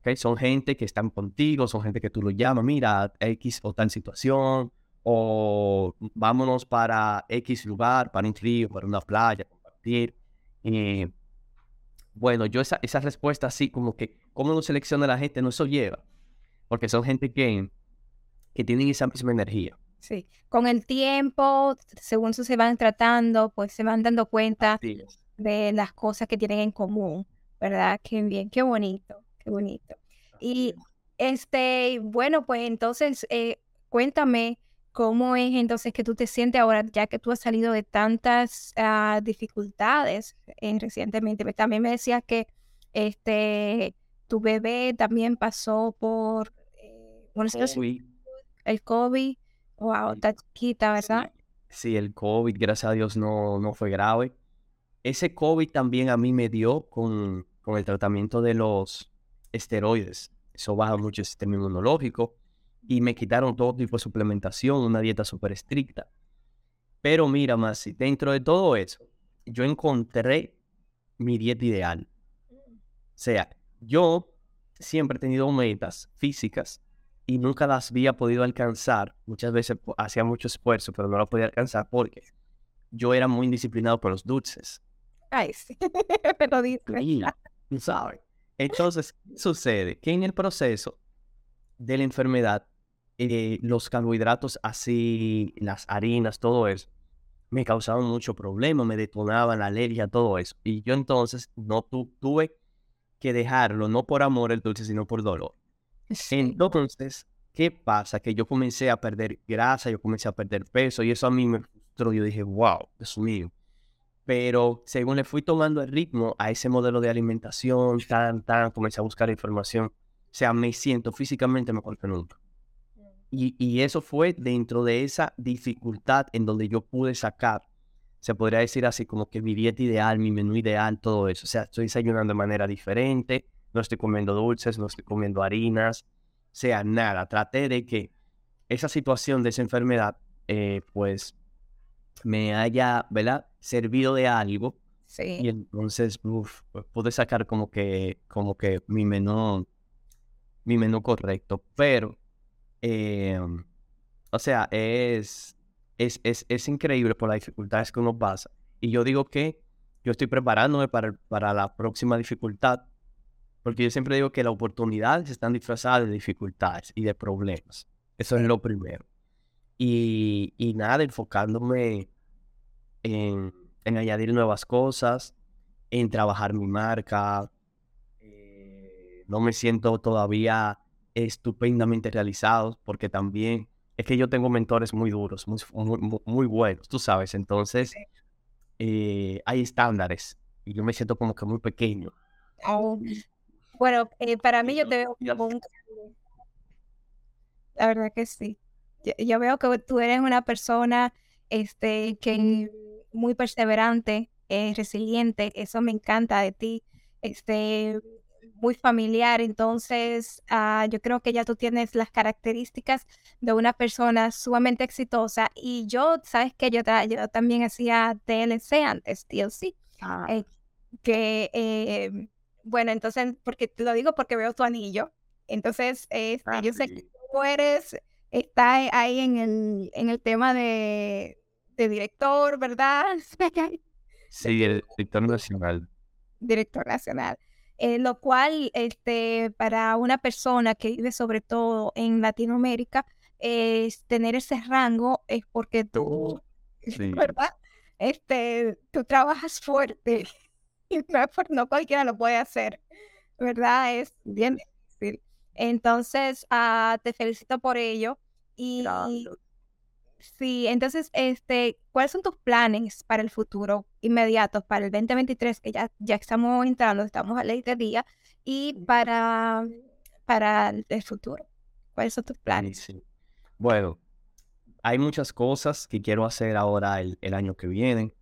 ¿okay? Son gente que están contigo, son gente que tú lo llamas, mira, X o tal situación, o vámonos para X lugar, para un río, para una playa, compartir. Eh, bueno, yo esa, esa respuesta así como que, ¿cómo no selecciona la gente? No eso lleva, porque son gente que, que tienen esa misma energía. Sí, con el tiempo, según se van tratando, pues se van dando cuenta de las cosas que tienen en común, ¿verdad? Qué bien, qué bonito, qué bonito. Y este, bueno, pues entonces, eh, cuéntame, ¿Cómo es entonces que tú te sientes ahora, ya que tú has salido de tantas ah, dificultades en, recientemente? También me decías que este, tu bebé también pasó por eh, el COVID. Wow, está chiquita, ¿verdad? Sí, el COVID, gracias a Dios, no, no fue grave. Ese COVID también a mí me dio con, con el tratamiento de los esteroides. Eso baja mucho el sistema inmunológico y me quitaron todo tipo de suplementación, una dieta súper estricta. Pero mira, más dentro de todo eso, yo encontré mi dieta ideal. O sea, yo siempre he tenido metas físicas y nunca las había podido alcanzar. Muchas veces hacía mucho esfuerzo, pero no las podía alcanzar porque yo era muy indisciplinado con los dulces. Ay, sí, *laughs* pero sabes. Entonces, sucede que en el proceso de la enfermedad, eh, los carbohidratos así, las harinas, todo eso, me causaban mucho problema, me detonaban la alergia, todo eso. Y yo entonces no tuve que dejarlo, no por amor el dulce, sino por dolor. Entonces, ¿qué pasa? Que yo comencé a perder grasa, yo comencé a perder peso y eso a mí me frustró. Yo dije, wow, es mío. Pero según le fui tomando el ritmo a ese modelo de alimentación, tan, tan, comencé a buscar información. O sea, me siento físicamente mejor que nunca. Y, eso fue dentro de esa dificultad en donde yo pude sacar se podría decir así como que mi dieta ideal, mi menú ideal, todo eso. O sea, estoy desayunando de manera diferente, no estoy comiendo dulces, no estoy comiendo harinas, o sea, nada. Traté de que esa situación de esa enfermedad, eh, pues, me haya, ¿verdad? Servido de algo. Sí. Y entonces, uf, pues, pude sacar como que, como que mi menú, mi menú correcto. Pero, eh, o sea, es, es, es, es increíble por las dificultades que uno pasa. Y yo digo que yo estoy preparándome para, para la próxima dificultad, porque yo siempre digo que las oportunidades están disfrazadas de dificultades y de problemas. Eso es lo primero. Y, y nada, enfocándome en, en, añadir nuevas cosas, en trabajar mi marca. Eh, no me siento todavía estupendamente realizado porque también es que yo tengo mentores muy duros, muy, muy, muy buenos, tú sabes. Entonces, eh, hay estándares y yo me siento como que muy pequeño. Oh. Bueno, eh, para mí yo te veo como un... La verdad que sí. Yo, yo, veo que tú eres una persona este, que muy perseverante, eh, resiliente, eso me encanta de ti, este, muy familiar, entonces uh, yo creo que ya tú tienes las características de una persona sumamente exitosa y yo, sabes que yo, yo también hacía TLC antes, TLC, ah. eh, que, eh, bueno, entonces, porque te lo digo porque veo tu anillo, entonces eh, ah, yo sé que tú eres, está ahí en el, en el tema de, de director, ¿verdad? *laughs* Sí, director nacional. Director nacional. Eh, lo cual, este, para una persona que vive sobre todo en Latinoamérica, es tener ese rango es porque tú, *laughs* sí. ¿verdad? Este, tú trabajas fuerte *laughs* y no, no, cualquiera lo puede hacer, ¿verdad? Es bien difícil. Entonces, uh, te felicito por ello. Y. Sí, entonces, este, ¿cuáles son tus planes para el futuro inmediatos, para el 2023, que ya, ya estamos entrando, estamos a ley de día, y para, para el futuro? ¿Cuáles son tus planes? Sí. Bueno, hay muchas cosas que quiero hacer ahora el, el año que viene.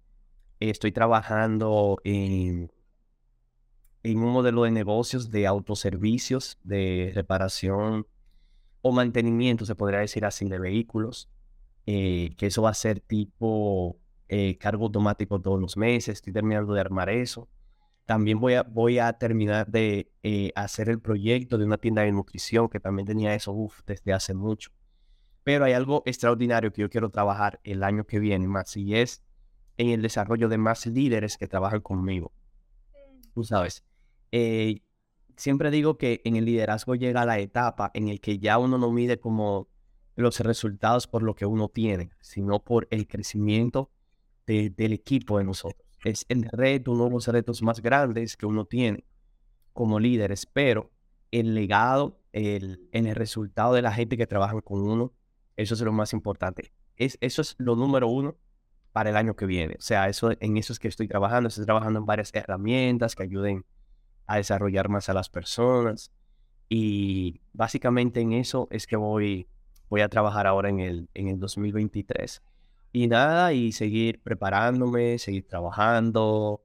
Estoy trabajando en, en un modelo de negocios de autoservicios, de reparación o mantenimiento, se podría decir así, de vehículos. Eh, que eso va a ser tipo eh, cargo automático todos los meses. Estoy terminando de armar eso. También voy a, voy a terminar de eh, hacer el proyecto de una tienda de nutrición, que también tenía eso desde hace mucho. Pero hay algo extraordinario que yo quiero trabajar el año que viene más, y es en el desarrollo de más líderes que trabajan conmigo. Tú sabes, siempre digo que en el liderazgo llega la etapa en el que ya uno no mide como los resultados por lo que uno tiene, sino por el crecimiento de, del equipo de nosotros. Es el reto, uno de los retos más grandes que uno tiene como líderes, pero el legado, el, el resultado de la gente que trabaja con uno, eso es lo más importante. Es, eso es lo número uno para el año que viene. O sea, eso, en eso es que estoy trabajando. Estoy trabajando en varias herramientas que ayuden a desarrollar más a las personas. Y básicamente en eso es que voy voy a trabajar ahora en el, en el 2023. Y nada, y seguir preparándome, seguir trabajando,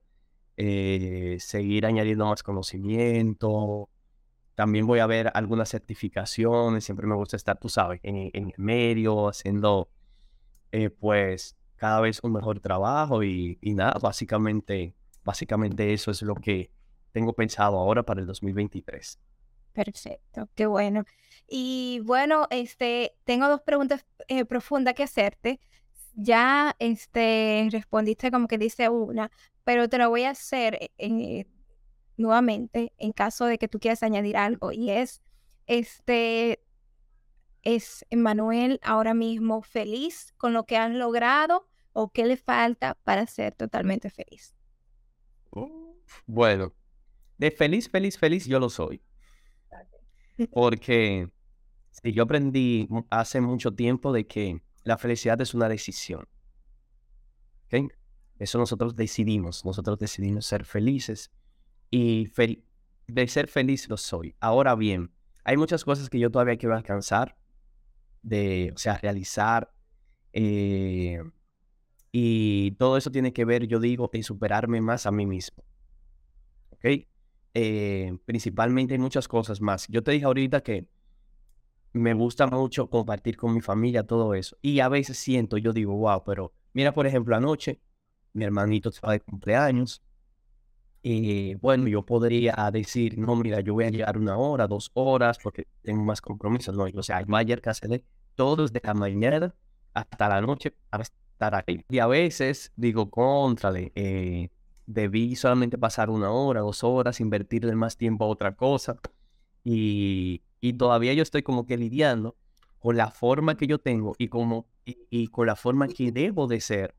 eh, seguir añadiendo más conocimiento. También voy a ver algunas certificaciones, siempre me gusta estar, tú sabes, en, en el medio, haciendo eh, pues cada vez un mejor trabajo y, y nada, básicamente, básicamente eso es lo que tengo pensado ahora para el 2023. Perfecto, qué bueno. Y bueno, este, tengo dos preguntas eh, profundas que hacerte. Ya este, respondiste como que dice una, pero te lo voy a hacer eh, eh, nuevamente en caso de que tú quieras añadir algo. Y es, este, ¿es Manuel ahora mismo feliz con lo que han logrado o qué le falta para ser totalmente feliz? Bueno, de feliz, feliz, feliz yo lo soy. *laughs* Porque sí, yo aprendí hace mucho tiempo de que la felicidad es una decisión. ¿Okay? Eso nosotros decidimos, nosotros decidimos ser felices y de ser feliz lo soy. Ahora bien, hay muchas cosas que yo todavía quiero alcanzar, de, o sea, realizar, eh, Y todo eso tiene que ver, yo digo, en superarme más a mí mismo. ¿Ok? Eh, principalmente hay muchas cosas más. Yo te dije ahorita que me gusta mucho compartir con mi familia todo eso. Y a veces siento, yo digo, wow, pero mira, por ejemplo, anoche mi hermanito va de cumpleaños. Y bueno, yo podría decir, no, mira, yo voy a llegar una hora, dos horas, porque tengo más compromisos. No, o sea, ayer que hacer todos de la mañana hasta la noche para estar aquí. Y a veces digo, contrale, eh, debí solamente pasar una hora, dos horas, invertirle más tiempo a otra cosa. Y, y todavía yo estoy como que lidiando con la forma que yo tengo y, como, y, con la forma que debo de ser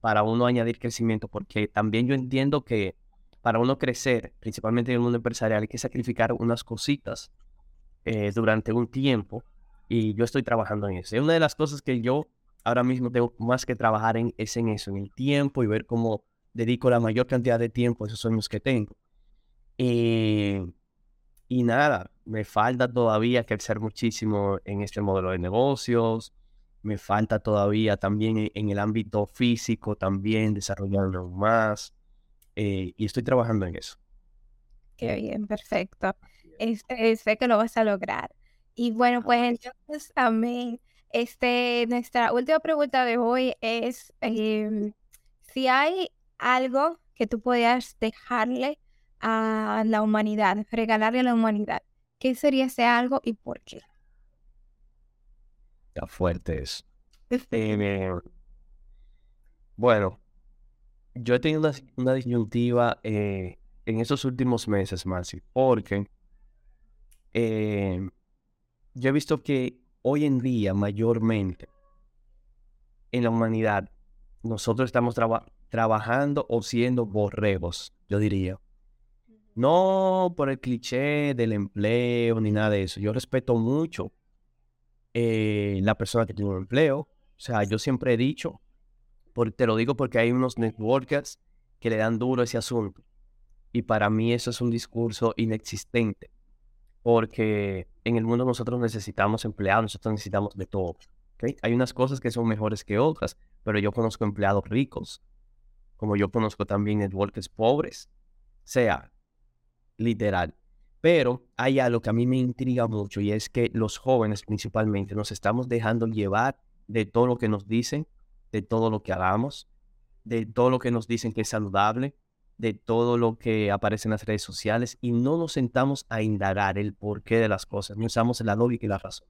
para uno añadir crecimiento, porque también yo entiendo que para uno crecer, principalmente en el mundo empresarial, hay que sacrificar unas cositas eh, durante un tiempo y yo estoy trabajando en eso. Y una de las cosas que yo ahora mismo tengo más que trabajar en es en eso, en el tiempo y ver cómo dedico la mayor cantidad de tiempo a esos sueños que tengo. Eh, y nada, me falta todavía crecer muchísimo en este modelo de negocios, me falta todavía también en el ámbito físico, también desarrollarlo más, eh, y estoy trabajando en eso. Qué bien, perfecto. Este, sé que lo vas a lograr. Y bueno, pues entonces, amén. Este, nuestra última pregunta de hoy es em, si hay algo que tú podías dejarle a la humanidad, regalarle a la humanidad, ¿qué sería ese algo y por qué? Está fuerte eso. *laughs* Eh, bueno, yo he tenido una, disyuntiva eh, en estos últimos meses, Marcy, porque eh, yo he visto que hoy en día, mayormente, en la humanidad, nosotros estamos trabajando o siendo borregos, yo diría. No por el cliché del empleo ni nada de eso. Yo respeto mucho eh, la persona que tiene un empleo. O sea, yo siempre he dicho, te lo digo porque hay unos networkers que le dan duro ese asunto. Y para mí eso es un discurso inexistente. Porque en el mundo nosotros necesitamos empleados, nosotros necesitamos de todo. Hay unas cosas que son mejores que otras, pero yo conozco empleados ricos, como yo conozco también networkers pobres. O sea, literal. Pero hay algo que a mí me intriga mucho y es que los jóvenes principalmente nos estamos dejando llevar de todo lo que nos dicen, de todo lo que hagamos, de todo lo que nos dicen que es saludable, de todo lo que aparece en las redes sociales y no nos sentamos a indagar el porqué de las cosas, no usamos la lógica y la razón.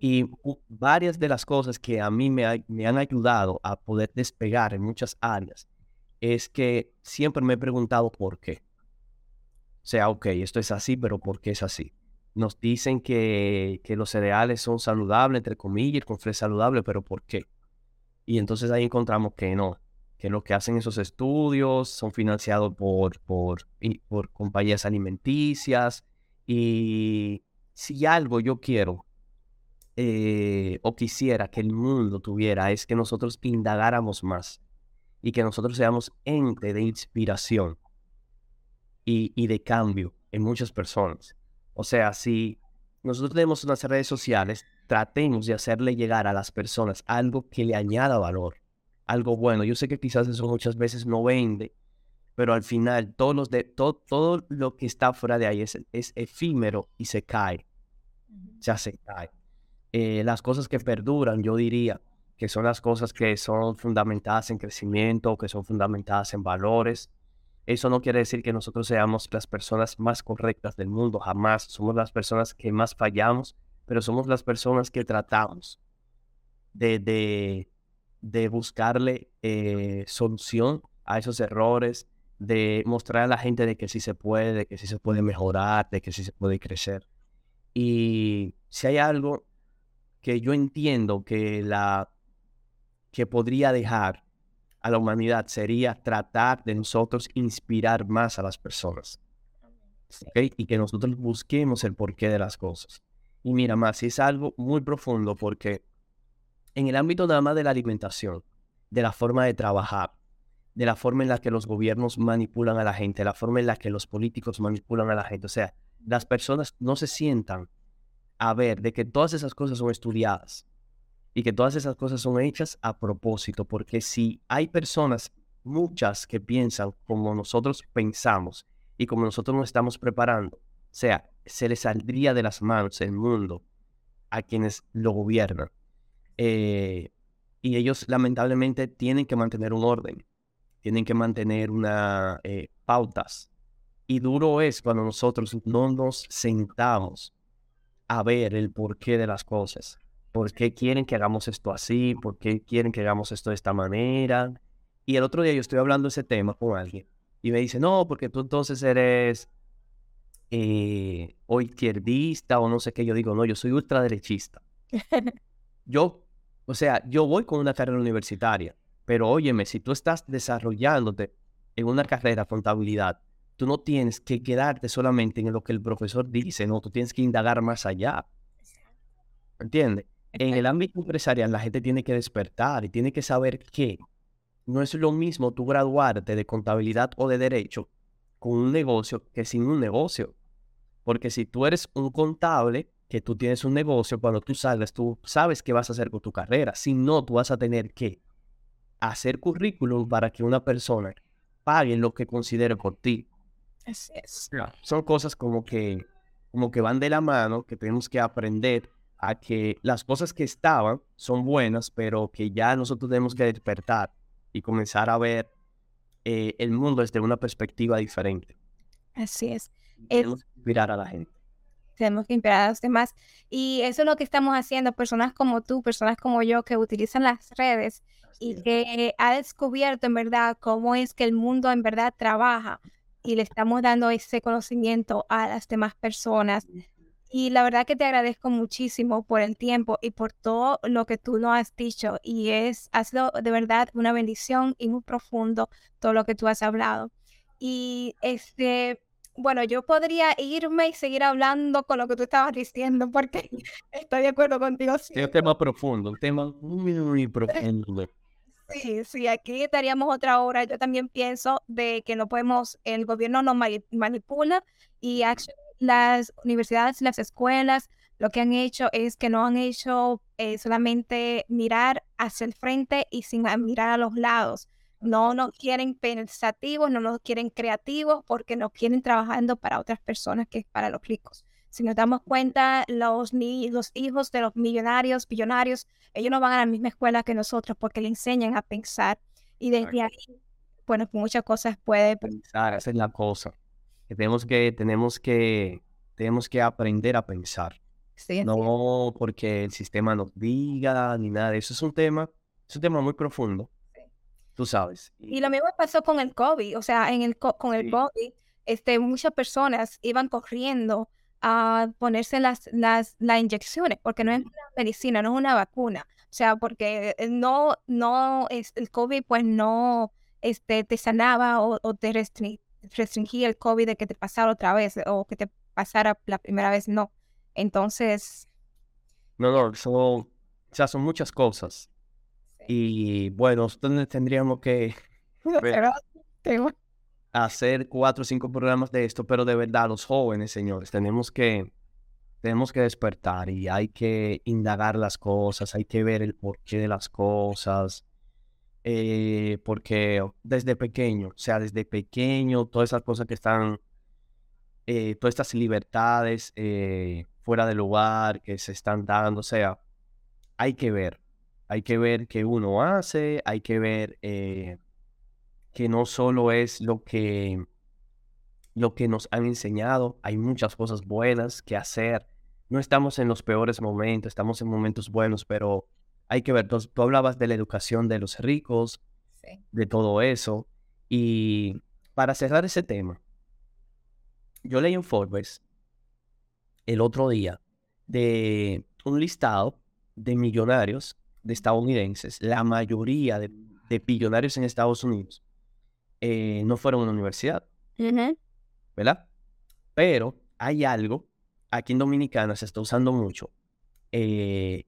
Y varias de las cosas que a mí me, me han ayudado a poder despegar en muchas áreas es que siempre me he preguntado por qué sea, ok, esto es así, pero ¿por qué es así? Nos dicen que, que los cereales son saludables, entre comillas, con fresca saludable, pero ¿por qué? Y entonces ahí encontramos que no, que lo que hacen esos estudios son financiados por, por, por compañías alimenticias. Y si algo yo quiero eh, o quisiera que el mundo tuviera es que nosotros indagáramos más y que nosotros seamos ente de inspiración y, de cambio en muchas personas. O sea, si nosotros tenemos unas redes sociales, tratemos de hacerle llegar a las personas algo que le añada valor, algo bueno. Yo sé que quizás eso muchas veces no vende, pero al final todos los de, todo, todo lo que está fuera de ahí es, es efímero y se cae. Ya se cae. Eh, las cosas que perduran, yo diría que son las cosas que son fundamentadas en crecimiento, que son fundamentadas en valores, eso no quiere decir que nosotros seamos las personas más correctas del mundo, jamás. Somos las personas que más fallamos, pero somos las personas que tratamos de, de, buscarle eh, solución a esos errores, de mostrar a la gente de que sí se puede, de que sí se puede mejorar, de que sí se puede crecer. Y si hay algo que yo entiendo que la que podría dejar a la humanidad sería tratar de nosotros inspirar más a las personas. Y que nosotros busquemos el porqué de las cosas. Y mira, más, es algo muy profundo porque en el ámbito nada más de la alimentación, de la forma de trabajar, de la forma en la que los gobiernos manipulan a la gente, la forma en la que los políticos manipulan a la gente. O sea, las personas no se sientan a ver de que todas esas cosas son estudiadas y que todas esas cosas son hechas a propósito, porque si hay personas, muchas que piensan como nosotros pensamos y como nosotros nos estamos preparando, o sea, se les saldría de las manos el mundo a quienes lo gobiernan. Eh, y ellos lamentablemente tienen que mantener un orden, tienen que mantener una eh, pautas. Y duro es cuando nosotros no nos sentamos a ver el porqué de las cosas. ¿Por qué quieren que hagamos esto así? ¿Por qué quieren que hagamos esto de esta manera? Y el otro día yo estoy hablando ese tema con alguien y me dice, no, porque tú entonces eres eh, o izquierdista o no sé qué. Yo digo, no, yo soy ultraderechista. *laughs* yo o sea, yo voy con una carrera universitaria, pero óyeme, si tú estás desarrollándote en una carrera contabilidad, tú no tienes que quedarte solamente en lo que el profesor dice, no, tú tienes que indagar más allá. ¿Entiendes? En el ámbito empresarial la gente tiene que despertar y tiene que saber que no es lo mismo tú graduarte de contabilidad o de derecho con un negocio que sin un negocio. Porque si tú eres un contable, que tú tienes un negocio, cuando tú salgas, tú sabes qué vas a hacer con tu carrera. Si no, tú vas a tener que hacer currículum para que una persona pague lo que considere por ti. Así es. Son cosas como que, como que van de la mano, que tenemos que aprender a que las cosas que estaban son buenas, pero que ya nosotros tenemos que despertar y comenzar a ver eh, el mundo desde una perspectiva diferente. Así es. Tenemos que inspirar a la gente tenemos que inspirar a los demás. Y eso es lo que estamos haciendo, personas como tú, personas como yo, que utilizan las redes y que ha descubierto en verdad cómo es que el mundo en verdad trabaja y le estamos dando ese conocimiento a las demás personas. Y la verdad que te agradezco muchísimo por el tiempo y por todo lo que tú nos has dicho. Y es, ha sido de verdad una bendición y muy profundo todo lo que tú has hablado. Y este, bueno, yo podría irme y seguir hablando con lo que tú estabas diciendo, *laughs* porque estoy de acuerdo contigo. Es un tema profundo, un tema muy, profundo. Sí, sí, aquí estaríamos otra hora. Yo también pienso de que no podemos, el gobierno nos manipula y las universidades, las escuelas, lo que han hecho es que no han hecho eh, solamente mirar hacia el frente y sin mirar a los lados no nos quieren pensativos, no nos quieren creativos porque nos quieren trabajando para otras personas que es para los ricos. Si nos damos cuenta, los, los hijos de los millonarios, billonarios, ellos no van a la misma escuela que nosotros porque le enseñan a pensar. Y desde ahí, bueno, muchas cosas puede pensar. Esa es la cosa. Que tenemos que, tenemos que, tenemos que aprender a pensar. no porque el sistema nos diga ni nada. Eso es un tema, es un tema muy profundo tú sabes. Y lo mismo pasó con el COVID, o sea, en el con el COVID, este, muchas personas iban corriendo a ponerse las, las, las inyecciones, porque no es una medicina, no es una vacuna. O sea, porque eh, no, no, es, el COVID pues no este, te sanaba o, te restringía el COVID de que te pasara otra vez o que te pasara la primera vez, no. Entonces... No, no, son, o sea, son muchas cosas. Y bueno, nosotros tendríamos que *laughs* hacer cuatro o cinco programas de esto, pero de verdad, los jóvenes, señores, tenemos que, tenemos que despertar y hay que indagar las cosas, hay que ver el porqué de las cosas. Eh, porque desde pequeño, o sea, desde pequeño, todas esas cosas que están, eh, todas estas libertades eh, fuera del lugar que se están dando, o sea, hay que ver, hay que ver qué uno hace, hay que ver eh, que no solo es lo que, lo que nos han enseñado, hay muchas cosas buenas que hacer. No estamos en los peores momentos, estamos en momentos buenos, pero hay que ver, tú, hablabas de la educación de los ricos, de todo eso. Y para cerrar ese tema, yo leí en Forbes el otro día de un listado de millonarios de estadounidenses, la mayoría de, de billonarios en Estados Unidos, eh, no fueron a una universidad. ¿Verdad? Pero hay algo, aquí en Dominicana se está usando mucho, eh,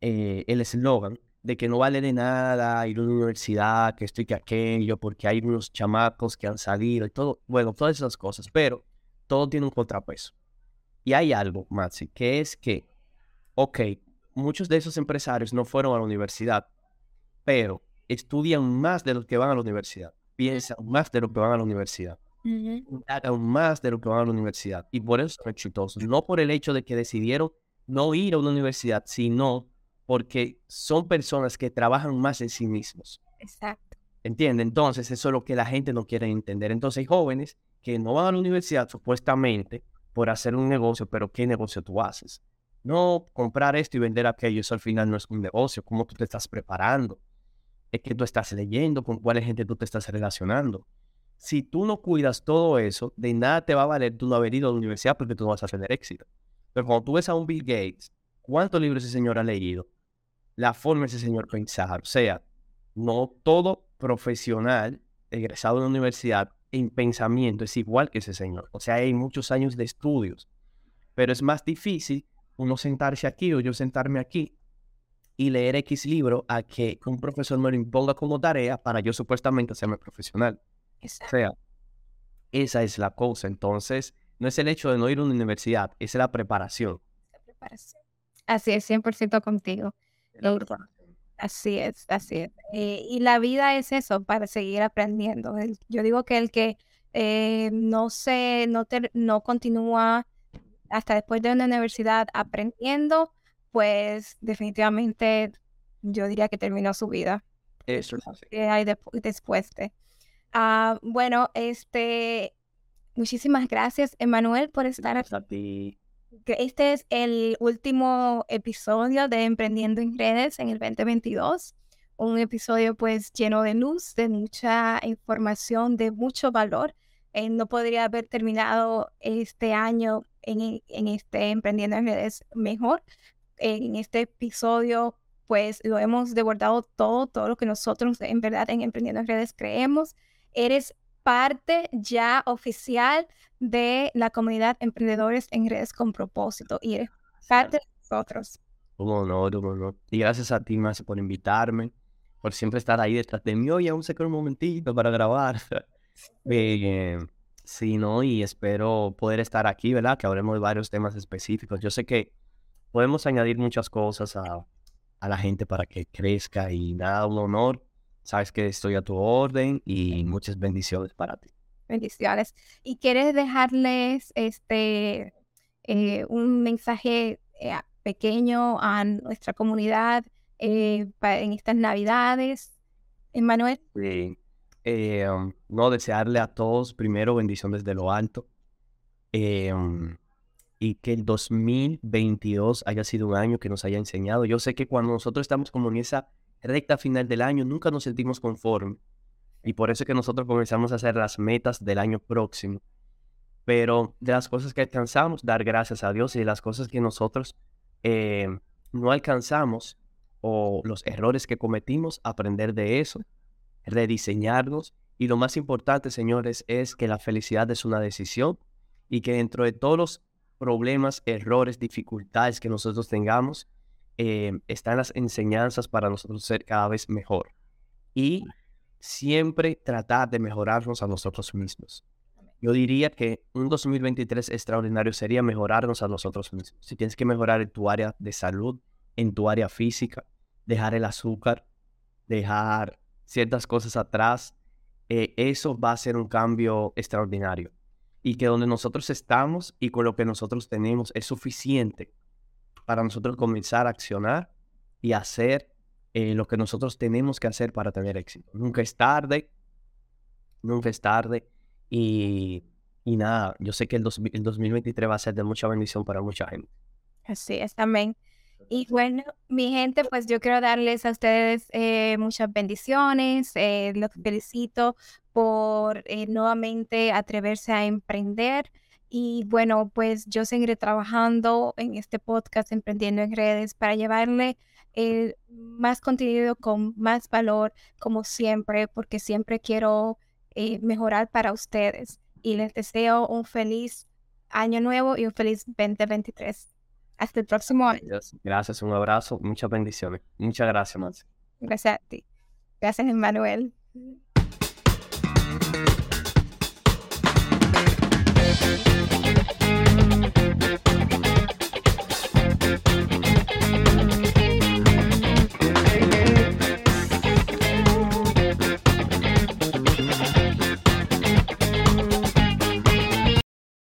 eh, el eslogan de que no vale de nada ir a una universidad, que esto y que aquello, porque hay unos chamacos que han salido y todo, bueno, todas esas cosas, pero todo tiene un contrapeso. Y hay algo, Maxi, que es que, ok, muchos de esos empresarios no fueron a la universidad, pero estudian más de los que van a la universidad, piensan más de lo que van a la universidad, hagan más de lo que van a la universidad y por eso son exitosos, no por el hecho de que decidieron no ir a una universidad, sino porque son personas que trabajan más en sí mismos. Exacto. ¿Entiende? Entonces, eso es lo que la gente no quiere entender. Entonces, hay jóvenes que no van a la universidad supuestamente por hacer un negocio, pero ¿qué negocio tú haces? No comprar esto y vender aquello, eso al final no es un negocio. ¿Cómo tú te estás preparando? Es que tú estás leyendo, con cuál gente tú te estás relacionando. Si tú no cuidas todo eso, de nada te va a valer tú no haber ido a la universidad porque tú no vas a tener éxito. Pero cuando tú ves a un Bill Gates, ¿cuántos libros ese señor ha leído? La forma ese señor pensar. O sea, no todo profesional egresado de la universidad en pensamiento es igual que ese señor. O sea, hay muchos años de estudios, pero es más difícil uno sentarse aquí o yo sentarme aquí y leer X libro a que un profesor me lo imponga como tarea para yo supuestamente hacerme profesional. O sea, esa es la cosa. Entonces, no es el hecho de no ir a una universidad, es la preparación. La preparación. Así es, 100% contigo. Así es, así es. Eh, y la vida es eso, para seguir aprendiendo. yo digo que el que eh, no se, no, no continúa hasta después de una universidad aprendiendo, pues definitivamente yo diría que terminó su vida. Eso es así. ¿Qué hay después de? Ah, bueno, este, muchísimas gracias, Emanuel, por estar aquí este es el último episodio de Emprendiendo en Redes en el 2022. Un episodio pues lleno de luz, de mucha información, de mucho valor. Eh, no podría haber terminado este año en, en este Emprendiendo en Redes mejor. En este episodio pues lo hemos devorado todo, todo lo que nosotros en verdad en Emprendiendo en Redes creemos. Eres parte ya oficial de la comunidad Emprendedores en Redes con Propósito y eres parte de nosotros. Un honor, un honor. Y gracias a ti, más por invitarme, por siempre estar ahí detrás de mí. Oye, aún se queda un momentito para grabar. *laughs* eh, sí, ¿no? Y espero poder estar aquí, ¿verdad? Que hablemos de varios temas específicos. Yo sé que podemos añadir muchas cosas a, a la gente para que crezca y nada, un honor Sabes que estoy a tu orden y muchas bendiciones para ti. Bendiciones. ¿Y quieres dejarles este eh, un mensaje eh, pequeño a nuestra comunidad eh, en estas Navidades, Emmanuel? Sí. Um, no, desearle a todos primero bendición desde lo alto. Um, y que el 2022 haya sido un año que nos haya enseñado. Yo sé que cuando nosotros estamos como en esa recta final del año, nunca nos sentimos conformes. Y por eso es que nosotros comenzamos a hacer las metas del año próximo. Pero de las cosas que alcanzamos, dar gracias a Dios y de las cosas que nosotros eh, no alcanzamos o los errores que cometimos, aprender de eso, rediseñarnos. Y lo más importante, señores, es que la felicidad es una decisión y que dentro de todos los problemas, errores, dificultades que nosotros tengamos, eh, están las enseñanzas para nosotros ser cada vez mejor. Y siempre tratar de mejorarnos a nosotros mismos. Yo diría que un 2023 extraordinario sería mejorarnos a nosotros mismos. Si tienes que mejorar en tu área de salud, en tu área física, dejar el azúcar, dejar ciertas cosas atrás, eh, eso va a ser un cambio extraordinario. Y que donde nosotros estamos y con lo que nosotros tenemos es suficiente para nosotros comenzar a accionar y hacer eh, lo que nosotros tenemos que hacer para tener éxito. Nunca es tarde, nunca es tarde. Y, y nada, yo sé que el, 2023 va a ser de mucha bendición para mucha gente. Así es, también. Y bueno, mi gente, pues yo quiero darles a ustedes eh, muchas bendiciones. Eh, los felicito por nuevamente atreverse a emprender. Y bueno, pues yo seguiré trabajando en este podcast Emprendiendo en Redes para llevarle eh, más contenido con más valor, como siempre, porque siempre quiero eh, mejorar para ustedes. Y les deseo un feliz año nuevo y un feliz 2023. Hasta el próximo año. Gracias, un abrazo, muchas bendiciones. Muchas gracias, Marcia. Gracias a ti. Gracias, Emmanuel.